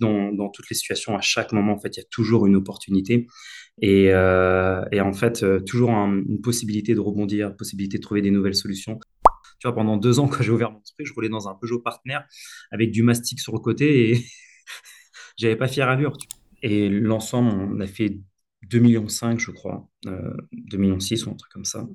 dans, toutes les situations, à chaque moment, en fait, il y a toujours une opportunité et, euh, en fait, euh, toujours une possibilité de rebondir, possibilité de trouver des nouvelles solutions. Tu vois, pendant deux ans, quand j'ai ouvert mon esprit, je roulais dans un Peugeot partenaire avec du mastic sur le côté et j'avais pas fière allure. Et l'ensemble, on a fait 2,5 millions, je crois, euh, 2,6 millions ou un truc comme ça.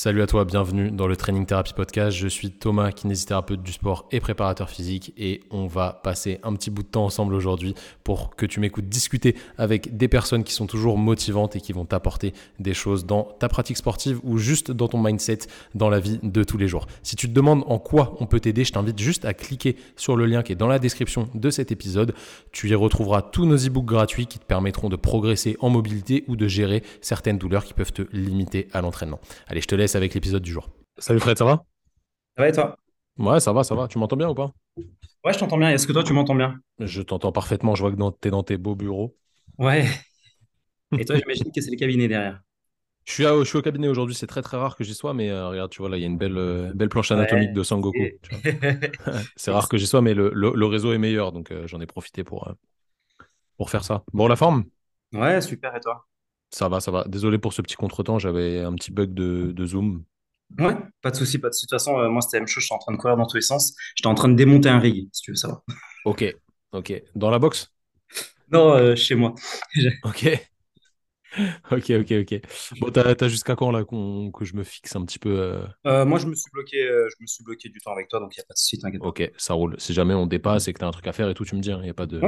Salut à toi, bienvenue dans le Training Therapy Podcast. Je suis Thomas, kinésithérapeute du sport et préparateur physique et on va passer un petit bout de temps ensemble aujourd'hui pour que tu m'écoutes discuter avec des personnes qui sont toujours motivantes et qui vont t'apporter des choses dans ta pratique sportive ou juste dans ton mindset dans la vie de tous les jours. Si tu te demandes en quoi on peut t'aider, je t'invite juste à cliquer sur le lien qui est dans la description de cet épisode. Tu y retrouveras tous nos e-books gratuits qui te permettront de progresser en mobilité ou de gérer certaines douleurs qui peuvent te limiter à l'entraînement. Allez, je te laisse avec l'épisode du jour. Salut Fred, ça va? Ça va et toi? Ouais, ça va, ça va. Tu m'entends bien ou pas? Ouais, je t'entends bien. Est-ce que toi, tu m'entends bien? Je t'entends parfaitement. Je vois que tu es dans tes beaux bureaux. Ouais. Et toi, j'imagine que c'est le cabinet derrière. Je suis, je suis au cabinet aujourd'hui. C'est très très rare que j'y sois, mais euh, regarde, tu vois là, il y a une belle, euh, belle planche anatomique de Sangoku. c'est rare que j'y sois, mais le, le, réseau est meilleur, donc euh, j'en ai profité pour, pour faire ça. Bon, la forme? Ouais, super. Et toi? Ça va, ça va. Désolé pour ce petit contretemps, j'avais un petit bug de, Zoom. Ouais, pas de souci, pas de souci. De toute façon, euh, moi, c'était la même chose. J'étais en train de courir dans tous les sens. J'étais en train de démonter un rig, si tu veux savoir. Ok, ok. Dans la box? Non, euh, chez moi. ok. Ok, ok, ok. Bon, t'as, jusqu'à quand là que je me fixe un petit peu euh? Euh, Moi, je me suis bloqué, euh, je me suis bloqué du temps avec toi, donc il n'y a pas de souci, t'inquiète. Ok, ça roule. Si jamais on dépasse et que t'as un truc à faire et tout, tu me dis, il hein, n'y a pas de,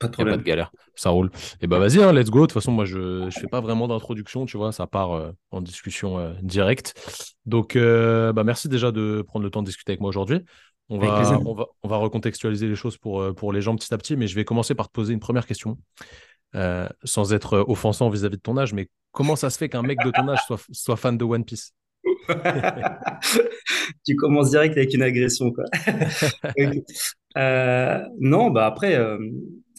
pas de problème. pas de galère. Ça roule. Et bah vas-y, hein, let's go. De toute façon, moi, je ne fais pas vraiment d'introduction, tu vois, ça part en discussion directe. Donc, bah merci déjà de prendre le temps de discuter avec moi aujourd'hui. On va, on, va, on va recontextualiser les choses pour, pour les gens petit à petit, mais je vais commencer par te poser une première question. Euh, sans être offensant vis-à-vis de ton âge, mais comment ça se fait qu'un mec de ton âge soit, soit fan de One Piece? Tu commences direct avec une agression, quoi. euh, non, bah après, euh,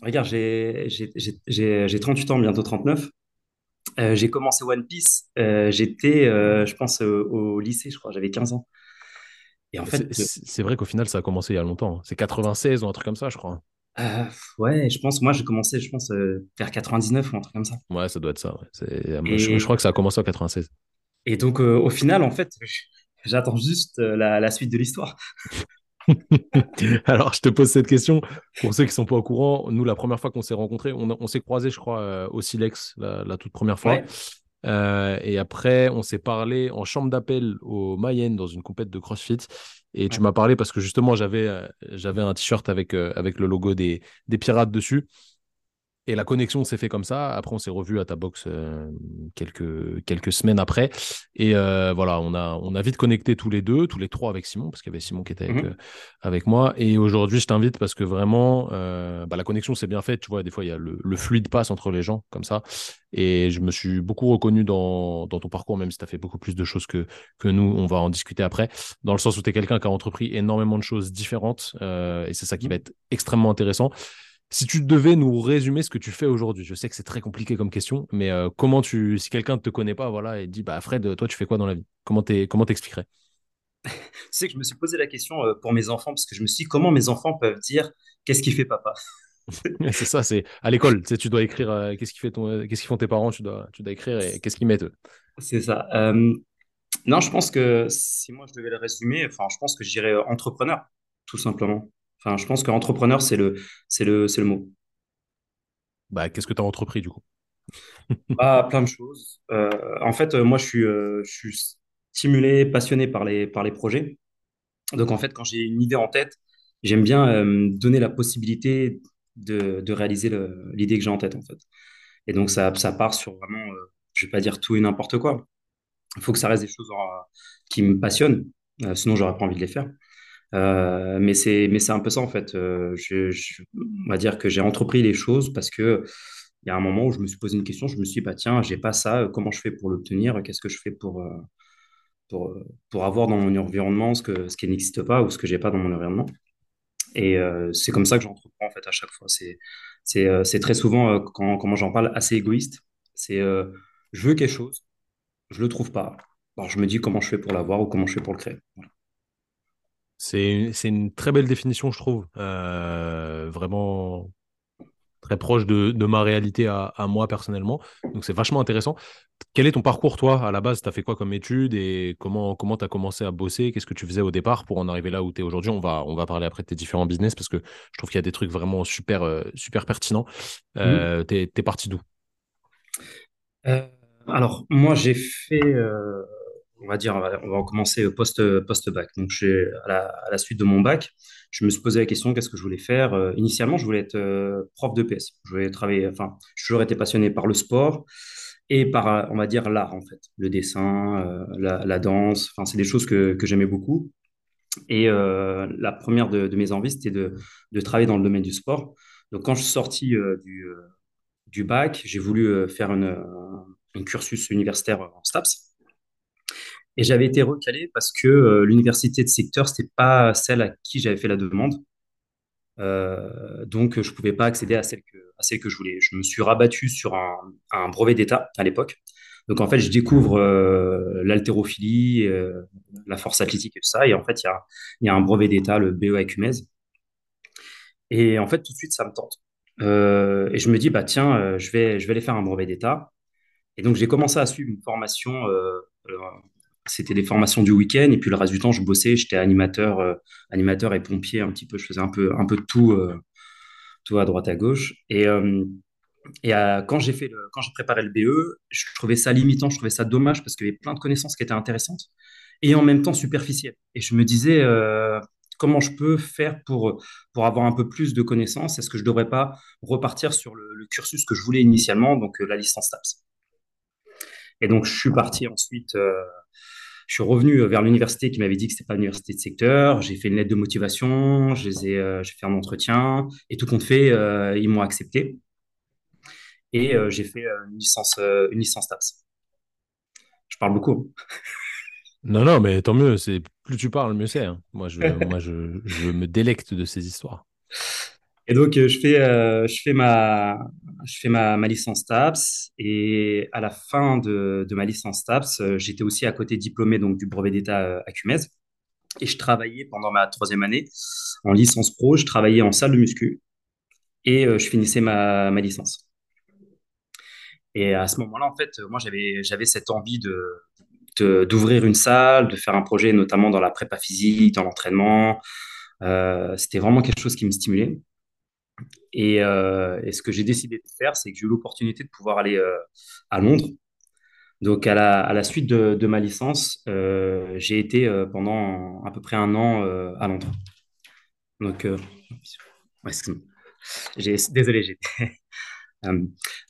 regarde, j'ai 38 ans, bientôt 39. Euh, j'ai commencé One Piece, euh, j'étais, je pense, au lycée, je crois, j'avais 15 ans. Et en fait, c'est vrai qu'au final, ça a commencé il y a longtemps. C'est 96 ou un truc comme ça, je crois. Euh, ouais, je pense, moi j'ai commencé, je pense, euh, vers 99 ou un truc comme ça. Ouais, ça doit être ça. Je, crois que ça a commencé en 96. Et donc, euh, au final, en fait, j'attends juste la, suite de l'histoire. Alors, je te pose cette question. Pour ceux qui ne sont pas au courant, nous, la première fois qu'on s'est rencontrés, on, s'est croisés, je crois, au Silex, la, toute première fois. et après, on s'est parlé en chambre d'appel au Mayenne dans une compète de CrossFit. Et tu m'as parlé parce que justement, j'avais euh, j'avais un t-shirt avec, euh, avec le logo des, des pirates dessus. Et la connexion s'est fait comme ça. Après, on s'est revu à ta box euh, quelques, quelques semaines après. Et euh, voilà, on a, on a vite connecté tous les deux, tous les trois avec Simon, parce qu'il y avait Simon qui était avec, mhm. euh, avec moi. Et aujourd'hui, je t'invite parce que vraiment, bah, la connexion s'est bien faite. Tu vois, des fois, il y a le, le, fluide passe entre les gens comme ça. Et je me suis beaucoup reconnu dans, dans ton parcours, même si tu as fait beaucoup plus de choses que, que nous. On va en discuter après. Dans le sens où tu es quelqu'un qui a entrepris énormément de choses différentes. et c'est ça qui mhm. va être extrêmement intéressant. Si tu devais nous résumer ce que tu fais aujourd'hui, je sais que c'est très compliqué comme question, mais euh, comment tu, si quelqu'un ne te connaît pas, voilà, et dit, bah Fred, toi, tu fais quoi dans la vie? Comment comment t'expliquerais? Tu sais que je me suis posé la question euh, pour mes enfants parce que je me suis dit comment mes enfants peuvent dire qu'est-ce qui fait papa? C'est ça, c'est à l'école. Tu, sais, tu dois écrire euh, qu'est-ce qui fait ton, qu'est-ce qu'ils font tes parents. Tu dois, tu dois écrire et qu'est-ce qu'ils mettent eux? C'est ça. non, je pense que si moi je devais le résumer, enfin, je pense que je dirais entrepreneur, tout simplement. Enfin, je pense qu'entrepreneur, c'est le, c'est le, c'est le mot. Bah, qu'est-ce que tu as entrepris du coup? Bah, Plein de choses. Euh, en fait, moi, je suis, euh, je suis stimulé, passionné par les, par les projets. Donc, en fait, quand j'ai une idée en tête, j'aime bien euh, donner la possibilité de, de réaliser l'idée que j'ai en tête, en fait. Et donc, ça, ça part sur vraiment, je vais pas dire tout et n'importe quoi. Il faut que ça reste des choses qui me passionnent, sinon, j'aurais pas envie de les faire. Euh, mais c'est mais c'est un peu ça en fait. Euh, on va dire que j'ai entrepris les choses parce que il y a un moment où je me suis posé une question. Je me suis dit bah tiens j'ai pas ça. Comment je fais pour l'obtenir? Qu'est-ce que je fais pour euh, pour pour avoir dans mon environnement ce que ce qui n'existe pas ou ce que j'ai pas dans mon environnement? Et c'est comme ça que j'entreprends en fait à chaque fois. C'est c'est très souvent quand comment j'en parle assez égoïste. C'est je veux quelque chose, je le trouve pas. Alors je me dis comment je fais pour l'avoir ou comment je fais pour le créer? C'est une très belle définition, je trouve. Euh, vraiment très proche de, ma réalité à, moi personnellement. Donc c'est vachement intéressant. Quel est ton parcours, toi À la base, tu as fait quoi comme études et comment tu comment as commencé à bosser? Qu'est-ce que tu faisais au départ pour en arriver là où tu es aujourd'hui? On va, on va parler après de tes différents business parce que je trouve qu'il y a des trucs vraiment super, euh, super pertinents. Euh, Tu es, parti d'où? Euh, Alors, moi, j'ai fait on va dire, on va, commencer post, post-bac. Donc, à la, suite de mon bac, je me suis posé la question qu'est-ce que je voulais faire? Euh, initialement, je voulais être euh, prof de PS. Je voulais travailler, enfin, j'ai toujours été passionné par le sport et par, on va dire, l'art, en fait. Le dessin, euh, la, danse, enfin, c'est des choses que, que j'aimais beaucoup. Et la première de, mes envies, c'était de, de, travailler dans le domaine du sport. Donc, quand je suis sorti du, bac, j'ai voulu faire un cursus universitaire en STAPS. Et j'avais été recalé parce que euh, l'université de secteur, c'était pas celle à qui j'avais fait la demande. Euh, donc, je ne pouvais pas accéder à celle, que, à celle que je voulais. Je me suis rabattu sur un, brevet d'État à l'époque. Donc, en fait, je découvre euh, l'haltérophilie, la force athlétique et tout ça. Et en fait, il y a, y a, un brevet d'État, le BEA Cumez. Et en fait, tout de suite, ça me tente. et je me dis, bah, tiens, je, vais, je vais aller faire un brevet d'État. Et donc, j'ai commencé à suivre une formation c'était des formations du week-end et puis le reste du temps je bossais j'étais animateur euh, animateur et pompier un petit peu. Je faisais un peu un peu de tout euh, tout à droite à gauche. Et euh, quand j'ai fait quand j'ai préparé le BE je trouvais ça limitant je trouvais ça dommage parce qu'il y avait plein de connaissances qui étaient intéressantes et en même temps superficielles. Et je me disais comment je peux faire pour pour avoir un peu plus de connaissances? Est-ce que je devrais pas repartir sur le, le cursus que je voulais initialement donc la licence TAPS et donc je suis parti ensuite je suis revenu vers l'université qui m'avait dit que c'était pas l'université de secteur. J'ai fait une lettre de motivation, j'ai euh, fait un entretien et tout compte fait, euh, ils m'ont accepté. Et euh, j'ai fait une licence, une licence TAPS. Je parle beaucoup. Non, non, mais tant mieux. C'est plus tu parles, mieux c'est. Hein. Moi, je, moi je, je me délecte de ces histoires. Et donc, je fais, je fais, fais ma, licence TAPS. Et à la fin de, ma licence TAPS, j'étais aussi à côté diplômé donc, du brevet d'État à Cumez. Et je travaillais pendant ma troisième année en licence pro. Je travaillais en salle de muscu. Et je finissais ma, licence. Et à ce moment-là, en fait, moi, j'avais, cette envie de, d'ouvrir une salle, de faire un projet, notamment dans la prépa physique, dans l'entraînement. Euh, c'était vraiment quelque chose qui me stimulait. Euh, et, ce que j'ai décidé de faire, c'est que j'ai eu l'opportunité de pouvoir aller euh, à Londres. Donc, à la, suite de, ma licence, euh, j'ai été pendant à peu près un an à Londres. Donc, désolé, j'ai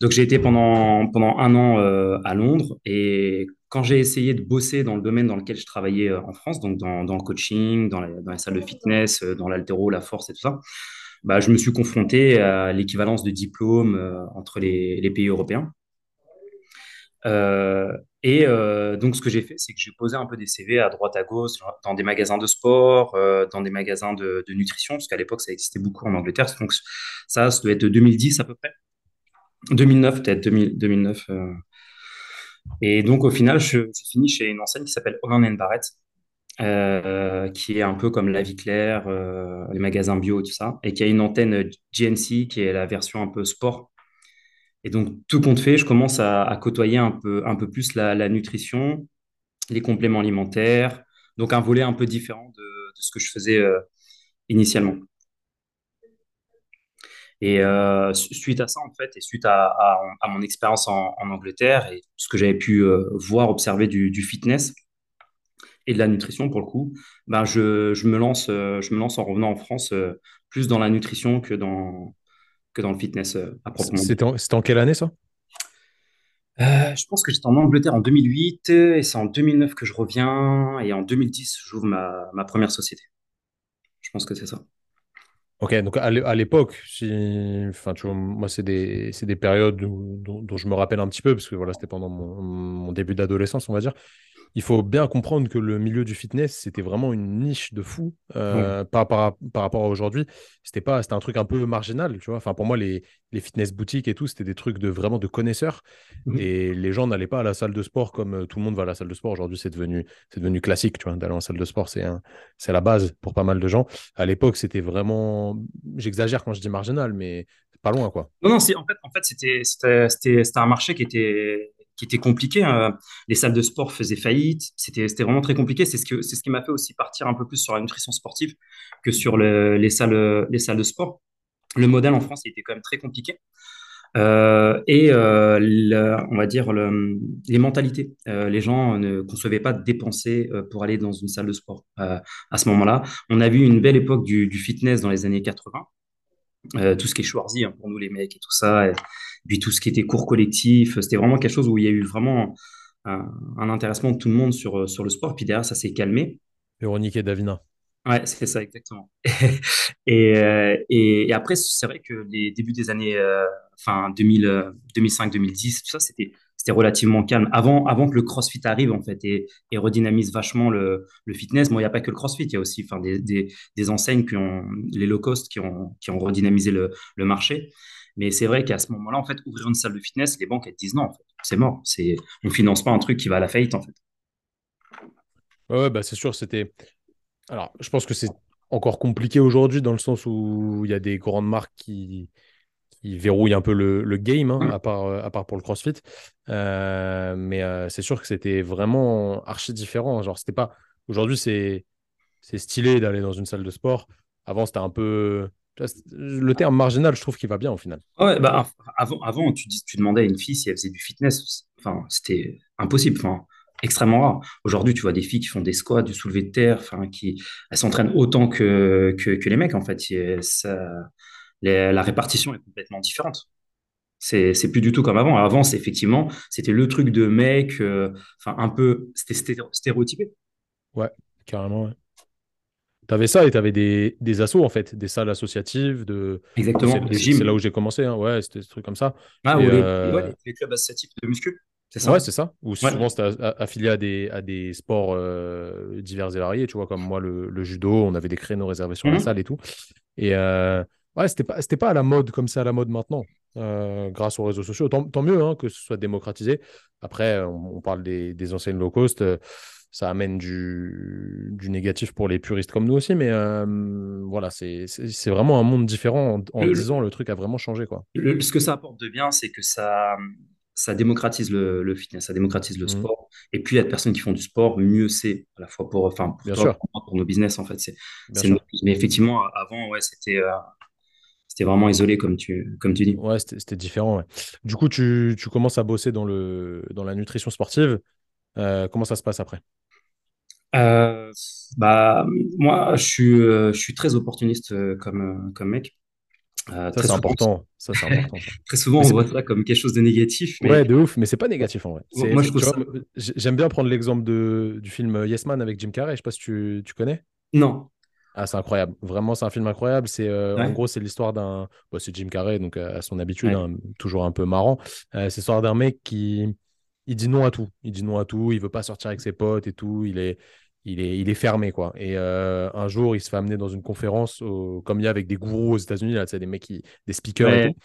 donc j'ai été pendant, pendant un an à Londres et quand j'ai essayé de bosser dans le domaine dans lequel je travaillais en France, donc dans, dans le coaching, dans, dans les salles de fitness, dans l'altéro, la force et tout ça, bah, je me suis confronté à l'équivalence de diplômes euh, entre les, pays européens. Euh, et euh, donc, ce que j'ai fait, c'est que j'ai posé un peu des CV à droite, à gauche, dans des magasins de sport, dans des magasins de, nutrition, parce qu'à l'époque, ça existait beaucoup en Angleterre. Donc, ça, ça doit être 2010 à peu près. 2009, peut-être, 2009. Et donc, au final, je, je finis chez une enseigne qui s'appelle Holland Barrett, euh, qui est un peu comme La Vie Claire, euh, les magasins bio tout ça, et qui a une antenne GNC qui est la version un peu sport. Et donc, tout compte fait, je commence à, côtoyer un peu, un peu plus la, nutrition, les compléments alimentaires, donc un volet un peu différent de, ce que je faisais euh, initialement. Et suite à ça, en fait, et suite à, mon expérience en, Angleterre et ce que j'avais pu voir, observer du fitness, et de la nutrition pour le coup, ben je, je, me lance, euh, je me lance en revenant en France euh, plus dans la nutrition que dans, que dans le fitness euh, à proprement C'était en, en, quelle année ça? Je pense que j'étais en Angleterre en 2008 et c'est en 2009 que je reviens et en 2010 j'ouvre ma, ma première société. Je pense que c'est ça. Ok, donc à l'époque, si... enfin, tu vois, moi, c'est des, des, périodes dont, dont, je me rappelle un petit peu, parce que voilà, c'était pendant mon, mon début d'adolescence, on va dire. Il faut bien comprendre que le milieu du fitness, c'était vraiment une niche de fou euh, par, par, par rapport à aujourd'hui. C'était pas, c'était un truc un peu marginal, tu vois. Enfin, pour moi, les, les fitness boutiques et tout, c'était des trucs de vraiment de connaisseurs. Mhm. Et les gens n'allaient pas à la salle de sport comme euh, tout le monde va à la salle de sport. Aujourd'hui, c'est devenu, c'est devenu classique, tu vois, d'aller en salle de sport. C'est un, c'est la base pour pas mal de gens. À l'époque, c'était vraiment, j'exagère quand je dis marginal, mais pas loin, quoi. Non, non, c'est, en fait, en fait c'était, c'était, c'était, c'était un marché qui était, qui était compliqué. hein. Les salles de sport faisaient faillite. C'était, vraiment très compliqué. C'est ce que, ce qui m'a fait aussi partir un peu plus sur la nutrition sportive que sur le- les salles, les salles de sport. Le modèle en France, était quand même très compliqué. Euh, et euh, on va dire le- les mentalités. Euh, les gens ne concevaient pas de dépenser pour aller dans une salle de sport à ce moment-là. On a vu une belle époque du, fitness dans les années 80. Euh, tout ce qui est Schwarzy hein, pour nous les mecs et tout ça, puis tout ce qui était cours collectif, c'était vraiment quelque chose où il y a eu vraiment un, un intéressement de tout le monde sur, sur le sport. Puis derrière, ça s'est calmé. Véronique et Davina. Ouais, c'est ça, exactement. Et, euh, et, et après, c'est vrai que les débuts des années euh, enfin 2000, euh, 2005-2010, tout ça, c'était c'était relativement calme. Avant, avant que le CrossFit arrive, en fait, et, et redynamise vachement le, le fitness. Bon, il n'y a pas que le CrossFit, il y a aussi enfin, des, des, des enseignes qui ont, les low cost qui ont, qui ont redynamisé le, le marché. Mais c'est vrai qu'à ce moment-là, en fait, ouvrir une salle de fitness, les banques, elles disent non, en fait, c'est mort. C'est, on finance pas un truc qui va à la faillite, en fait. Ouais, bah c'est sûr, c'était. Alors, je pense que c'est encore compliqué aujourd'hui dans le sens où il y a des grandes marques qui, qui verrouillent un peu le, le game, hein, à part, euh, à part pour le CrossFit. Euh, mais euh, c'est sûr que c'était vraiment archi différent. Genre, c'était pas. Aujourd'hui, c'est c'est stylé d'aller dans une salle de sport. Avant, c'était un peu. C'est- Le terme marginal, je trouve qu'il va bien au final. Ouais, bah, avant, avant tu, dis, tu demandais à une fille si elle faisait du fitness. Enfin, c'était impossible. Enfin, extrêmement rare. Aujourd'hui, tu vois des filles qui font des squats, du soulevé de terre, enfin, qui elles s'entraînent autant que, que, que les mecs, en fait. Ça, les- la répartition est complètement différente. C'est, plus du tout comme avant. Avant, effectivement, c'était le truc de mec, euh, enfin, un peu, c'était stéréotypé. Ouais, carrément. ouais. T'avais ça et t'avais des, des assos, en fait, des salles associatives. De... Exactement. c'est là où j'ai commencé. hein. Ouais, c'était des trucs comme ça. Ah, Et ou les, ouais, euh, les, les clubs associatifs de muscu. C'est ouais, ça? c'est ça. Ou Ouais. souvent, c'était affilié à des, à des sports euh, divers et variés. Tu vois, comme moi, le, le judo, on avait des créneaux réservés sur la Mhm. salle et tout. Et euh, ouais, c'était pas, c'était pas à la mode comme c'est à la mode maintenant, euh, grâce aux réseaux sociaux. Tant, tant mieux hein, que ce soit démocratisé. Après, on, on parle des, des enseignes low cost. euh, ça amène du, du négatif pour les puristes comme nous aussi. Mais euh, voilà, c'est vraiment un monde différent. En, en Le, 10 ans, le truc a vraiment changé, quoi. le- ce que ça apporte de bien, c'est que ça, ça démocratise le, le fitness, ça démocratise le Mhm. sport. Et puis, il y a des personnes qui font du sport, mieux c'est, à la fois pour, enfin, pour Bien toi, sûr, pour nos business, en fait. C'est. Mais effectivement, avant, ouais, c'était, euh, c'était vraiment isolé, comme tu, comme tu dis. Ouais, c'était c'était différent. ouais. Du coup, tu, tu commences à bosser dans le, dans la nutrition sportive. Euh, comment ça se passe après? Euh, bah, moi, je suis, euh, je suis très opportuniste euh, comme, comme mec. Ça, très c'est important. Ça, c'est important, ça. très souvent, Mais on voit ça comme quelque chose de négatif, mais Ouais, de ouf, mais c'est pas négatif en vrai. Moi, je ça. j'aime bien prendre l'exemple de, du film Yes Man avec Jim Carrey. Je sais pas si tu, tu connais. Non. Ah, c'est incroyable. Vraiment, c'est un film incroyable. C'est, euh, en gros, c'est l'histoire d'un. bon, c'est Jim Carrey, donc euh, à son habitude, Ouais. hein, toujours un peu marrant. Euh, c'est l'histoire d'un mec qui. Il dit non à tout. Il dit non à tout. Il veut pas sortir avec ses potes et tout. Il est, il est, il est fermé, quoi. Et euh, un jour, il se fait amener dans une conférence, au- comme il y a avec des gourous aux États-Unis, là, tu sais, des mecs qui, des speakers et tout.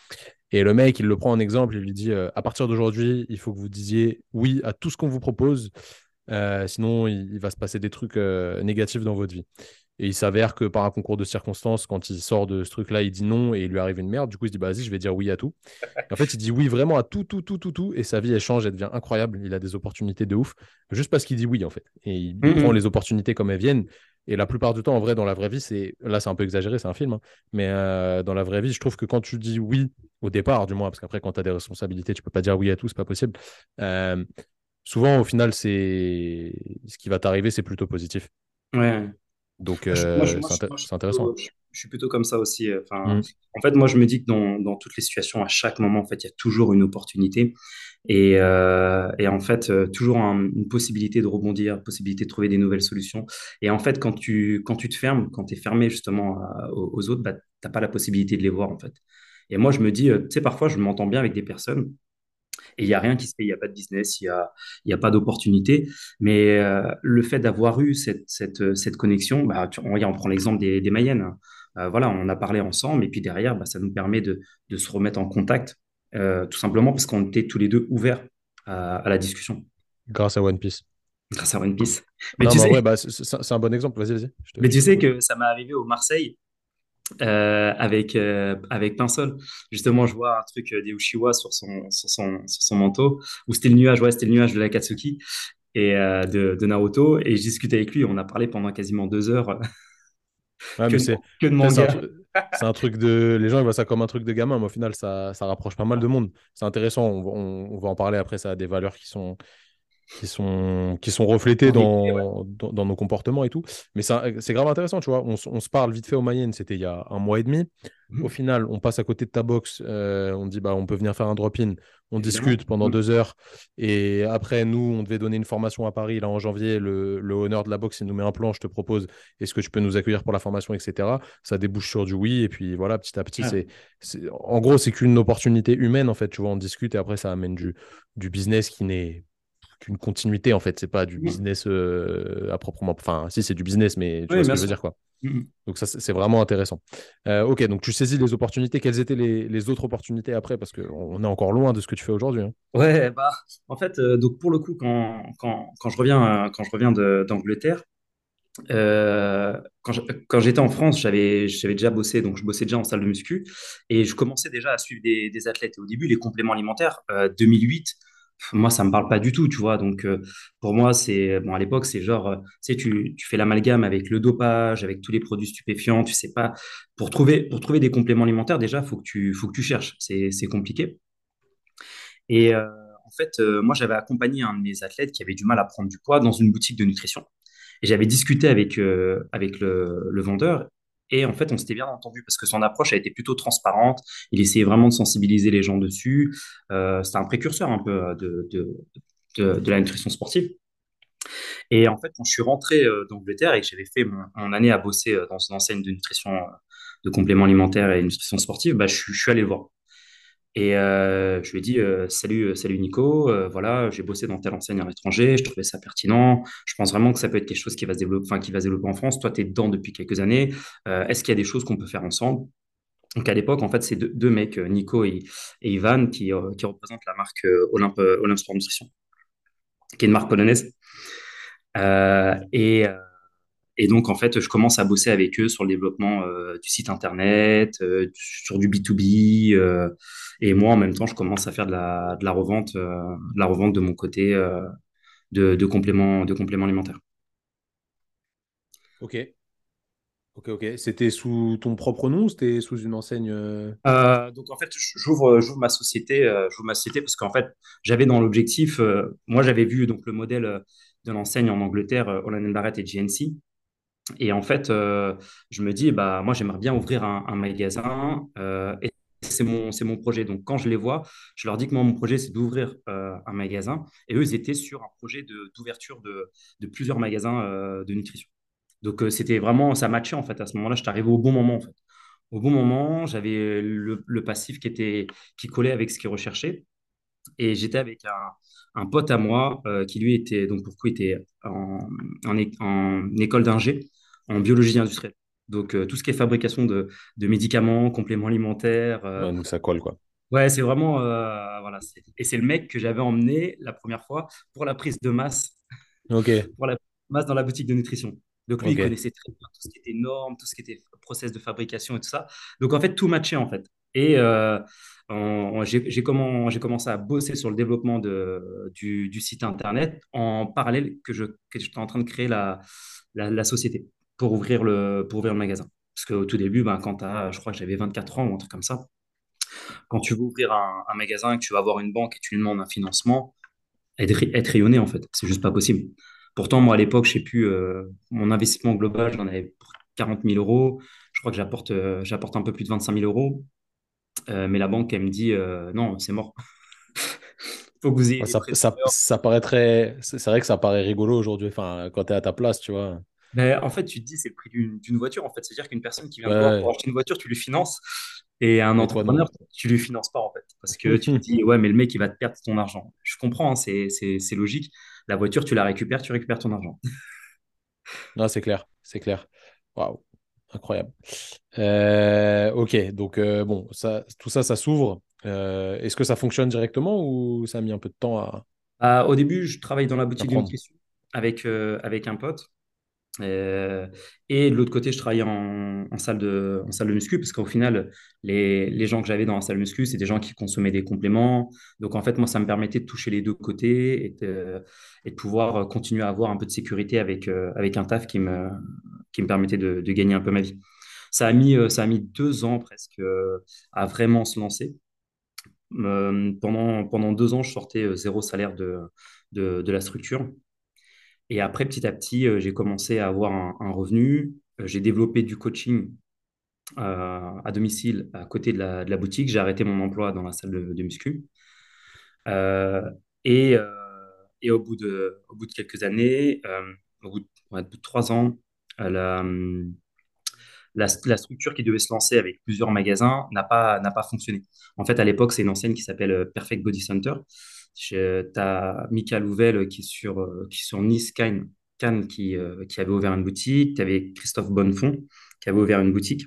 Et le mec, il le prend en exemple, il lui dit euh, à partir d'aujourd'hui, il faut que vous disiez oui à tout ce qu'on vous propose, euh, sinon il, il va se passer des trucs négatifs dans votre vie. Et il s'avère que par un concours de circonstances, quand il sort de ce truc-là, il dit non et il lui arrive une merde. Du coup, il se dit bah, vas-y, je vais dire oui à tout. Et en fait, il dit oui vraiment à tout, tout, tout, tout, tout. Et sa vie, elle change, elle devient incroyable. Il a des opportunités de ouf, juste parce qu'il dit oui, en fait. Et il, prend les opportunités comme elles viennent. Et la plupart du temps, en vrai, dans la vraie vie, c'est là, c'est un peu exagéré, c'est un film, hein. mais euh, dans la vraie vie, je trouve que quand tu dis oui au départ, du moins, parce qu'après, quand tu as des responsabilités, tu peux pas dire oui à tout, c'est pas possible. Euh, souvent, au final, c'est ce qui va t'arriver, c'est plutôt positif. Ouais. Donc, euh, c'est intéressant. plutôt, je- suis plutôt comme ça aussi. euh, Enfin, Mm. en fait, moi, je me dis que dans, dans toutes les situations, à chaque moment, en fait, il y a toujours une opportunité et, euh, et en fait, toujours un- une possibilité de rebondir, possibilité de trouver des nouvelles solutions. Et en fait, quand tu, quand tu te fermes, quand tu es fermé justement à- aux, aux autres, bah, t'as pas la possibilité de les voir, en fait. Et moi, je me dis, tu sais, parfois, je m'entends bien avec des personnes Et il n'y a rien qui se fait, il n'y a pas de business, il n'y a, y a pas d'opportunité. Mais euh, le fait d'avoir eu cette, cette, cette connexion, bah, tu- on, on prend l'exemple des, des Mayennes. Euh, voilà, on a parlé ensemble et puis derrière, bah, ça nous permet de, de se remettre en contact, euh, tout simplement parce qu'on était tous les deux ouverts à, à la discussion Grâce à One Piece. grâce à One Piece. Mais Non, tu mais vrai, sais, bah, c'est un bon exemple. Vas-y, vas-y. Te, mais tu sais que ça m'est arrivé au Marseille euh, avec, euh, avec Pinsol. Justement, je vois un truc euh, des Uchiwa sur son, sur son, sur son manteau, ou c'était le nuage, ouais, c'était le nuage de l'Akatsuki et euh, de, de Naruto. Et je discutais avec lui, on a parlé pendant quasiment deux heures Ouais, que c'est que de c'est un, truc de. Les gens, ils voient ça comme un truc de gamin, mais au final, ça, ça rapproche pas mal de monde. C'est intéressant. On- on va en parler après. Ça a des valeurs qui sont, qui sont, qui sont ouais. dans, dans, nos comportements et tout. Mais c'est grave intéressant, tu vois. On, on se parle vite fait au Mayenne, c'était il y a un mois et demi. Au Mhm. final, on passe à côté de ta box. euh, on dit, bah, on peut venir faire un drop-in. On discute pendant Mhm. deux heures. Et après, nous, on devait donner une formation à Paris, là, en janvier. Le, le honneur de la boxe, il nous met un plan. Je te propose, est-ce que tu peux nous accueillir pour la formation, etc. Ça débouche sur du oui. Et puis voilà, petit à petit, c'est- en gros, c'est qu'une opportunité humaine, en fait. Tu vois, on discute et après, ça amène du, du business qui n'est qu'une continuité, en fait. C'est pas du business euh, à proprement. Enfin, si, c'est du business, mais tu Oui, vois ce que je veux dire, quoi. Mhm. Donc ça, c'est vraiment intéressant. Euh, ok, donc tu saisis les opportunités. Quelles étaient les, les autres opportunités après? Parce qu'on on est encore loin de ce que tu fais aujourd'hui. hein. Ouais, bah, en fait, euh, donc pour le coup, quand, quand, quand je reviens, quand je reviens d'Angleterre, Euh, quand j'étais en France, j'avais déjà bossé, donc je bossais déjà en salle de muscu et je commençais déjà à suivre des, des athlètes. Et au début, les compléments alimentaires, euh, 2008, pff, moi, ça me parle pas du tout, tu vois. Donc, euh, pour moi, c'est bon à l'époque, c'est genre, euh, tu sais, tu, fais l'amalgame avec le dopage, avec tous les produits stupéfiants, tu sais pas. Pour trouver pour trouver des compléments alimentaires, déjà, faut que tu faut que tu cherches. C'est compliqué. Et euh, en fait, euh, moi, j'avais accompagné un de mes athlètes qui avait du mal à prendre du poids dans une boutique de nutrition. Et j'avais discuté avec, avec le vendeur. Et en fait, on s'était bien entendu parce que son approche a été plutôt transparente. Il essayait vraiment de sensibiliser les gens dessus. Euh, c'était un précurseur un peu euh, de, de, de, la nutrition sportive. Et en fait, quand je suis rentré euh, d'Angleterre et que j'avais fait mon, année à bosser dans une enseigne de nutrition, de compléments alimentaires et nutrition sportive, bah, je, suis- allé voir. Et euh, je lui ai dit euh, salut, euh, salut Nico, voilà, j'ai bossé dans telle enseigne à l'étranger, je trouvais ça pertinent. Je pense vraiment que ça peut être quelque chose qui va se développer, enfin, qui va se développer en France. Toi, tu es dedans depuis quelques années. Est-ce qu'il y a des choses qu'on peut faire ensemble? Donc à l'époque, en fait, c'est deux, mecs, Nico et, Ivan, qui, qui représentent la marque euh, Olympe, Olympe Sport Nutrition, qui est une marque polonaise. Et, et donc, en fait, je commence à bosser avec eux sur le développement euh, du site internet, euh, sur du B2B. euh, et moi, en même temps, je commence à faire de la, de la revente, de la revente de mon côté de, de compléments, de compléments alimentaires. Ok, ok, ok. C'était sous ton propre nom ou c'était sous une enseigne donc, en fait, j'ouvre, j'ouvre ma société, j'ouvre ma société parce qu'en fait, j'avais dans l'objectif, moi, j'avais vu donc le modèle de l'enseigne en Angleterre, Holland Barrett et GNC. Et en fait, euh, je me dis, bah, moi, j'aimerais bien ouvrir un, magasin. euh, et c'est mon, c'est mon projet. Donc, quand je les vois, je leur dis que moi, mon projet, c'est d'ouvrir euh, un magasin. Et eux, ils étaient sur un projet d'ouverture de, de plusieurs magasins de nutrition. Donc, c'était vraiment, ça matchait en fait. À ce moment-là, je suis arrivé au bon moment en fait. Au bon moment, j'avais le, le passif qui était, qui collait avec ce qu'ils recherchaient. Et j'étais avec un, un pote à moi euh, qui lui était donc pour coup était en, en, école d'ingé en biologie industrielle. Donc euh, tout ce qui est fabrication de, de médicaments, compléments alimentaires. euh, ouais, donc ça colle, quoi. ouais, c'est vraiment voilà. Et c'est le mec que j'avais emmené la première fois pour la prise de masse Ok, pour la masse dans la boutique de nutrition. Donc lui, il connaissait très bien tout ce qui était normes, tout ce qui était process de fabrication et tout ça. Donc en fait, tout matchait en fait. Et euh, j'ai commencé à bosser sur le développement du, site internet en parallèle que je que j'étais en train de créer la, société pour ouvrir le, pour ouvrir le magasin. Parce qu'au tout début, ben, quand je crois que j'avais 24 ans ou un truc comme ça, quand tu veux ouvrir un, magasin que tu vas voir une banque et tu lui demandes un financement, être, rayonné en fait. C'est juste pas possible. Pourtant, moi à l'époque, je sais euh, mon investissement global, j'en avais pour 40 000 euros. Je crois que j'apporte euh, j'apporte un peu plus de 25 000 euros. Euh, mais la banque, elle me dit euh, non, c'est mort. faut que vous ayez Ouais, Ça, ça, ça paraît très... C'est vrai que ça paraît rigolo aujourd'hui, enfin, quand tu es à ta place, tu vois. Ben, en fait, tu te dis, c'est le prix d'une voiture. En fait, c'est-à-dire qu'une personne qui vient te voir pour Ouais, acheter une voiture, tu lui finances. Et un entrepreneur, tu lui finances pas en fait, parce que tu te dis, ouais, mais le mec, il va te perdre ton argent. Je comprends, hein, c'est logique. La voiture, tu la récupères, tu récupères ton argent. Non, c'est clair, c'est clair. Waouh, incroyable. Euh, ok, donc euh, bon, ça, tout ça, ça s'ouvre. Euh, est-ce que ça fonctionne directement ou ça a mis un peu de temps à Euh, au début, je travaille dans la boutique de nutrition avec, avec un pote. Euh, et de l'autre côté, je travaillais en, salle de, en salle de muscu, parce qu'au final, les, les gens que j'avais dans la salle de muscu, c'est des gens qui consommaient des compléments. Donc, en fait, moi, ça me permettait de toucher les deux côtés et de, pouvoir euh, continuer à avoir un peu de sécurité avec, euh, avec un taf qui me, qui me permettait de, gagner un peu ma vie. Ça a mis, ça a mis deux ans presque à vraiment se lancer. Pendant, pendant deux ans, je sortais zéro salaire de, de la structure. Et après, petit à petit, euh, j'ai commencé à avoir un, revenu. Euh, J'ai développé du coaching euh, à domicile à côté de la, boutique. J'ai arrêté mon emploi dans la salle de, de muscu. Et, au bout de, quelques années, au bout de, trois ans, la, la, structure qui devait se lancer avec plusieurs magasins n'a pas, pas fonctionné. En fait, à l'époque, c'est une enseigne qui s'appelle Perfect Body Center. Tu as Mika Louvel qui est sur, euh, qui sur Nice, Cannes, qui, euh, qui avait ouvert une boutique. Tu avais Christophe Bonnefond qui avait ouvert une boutique.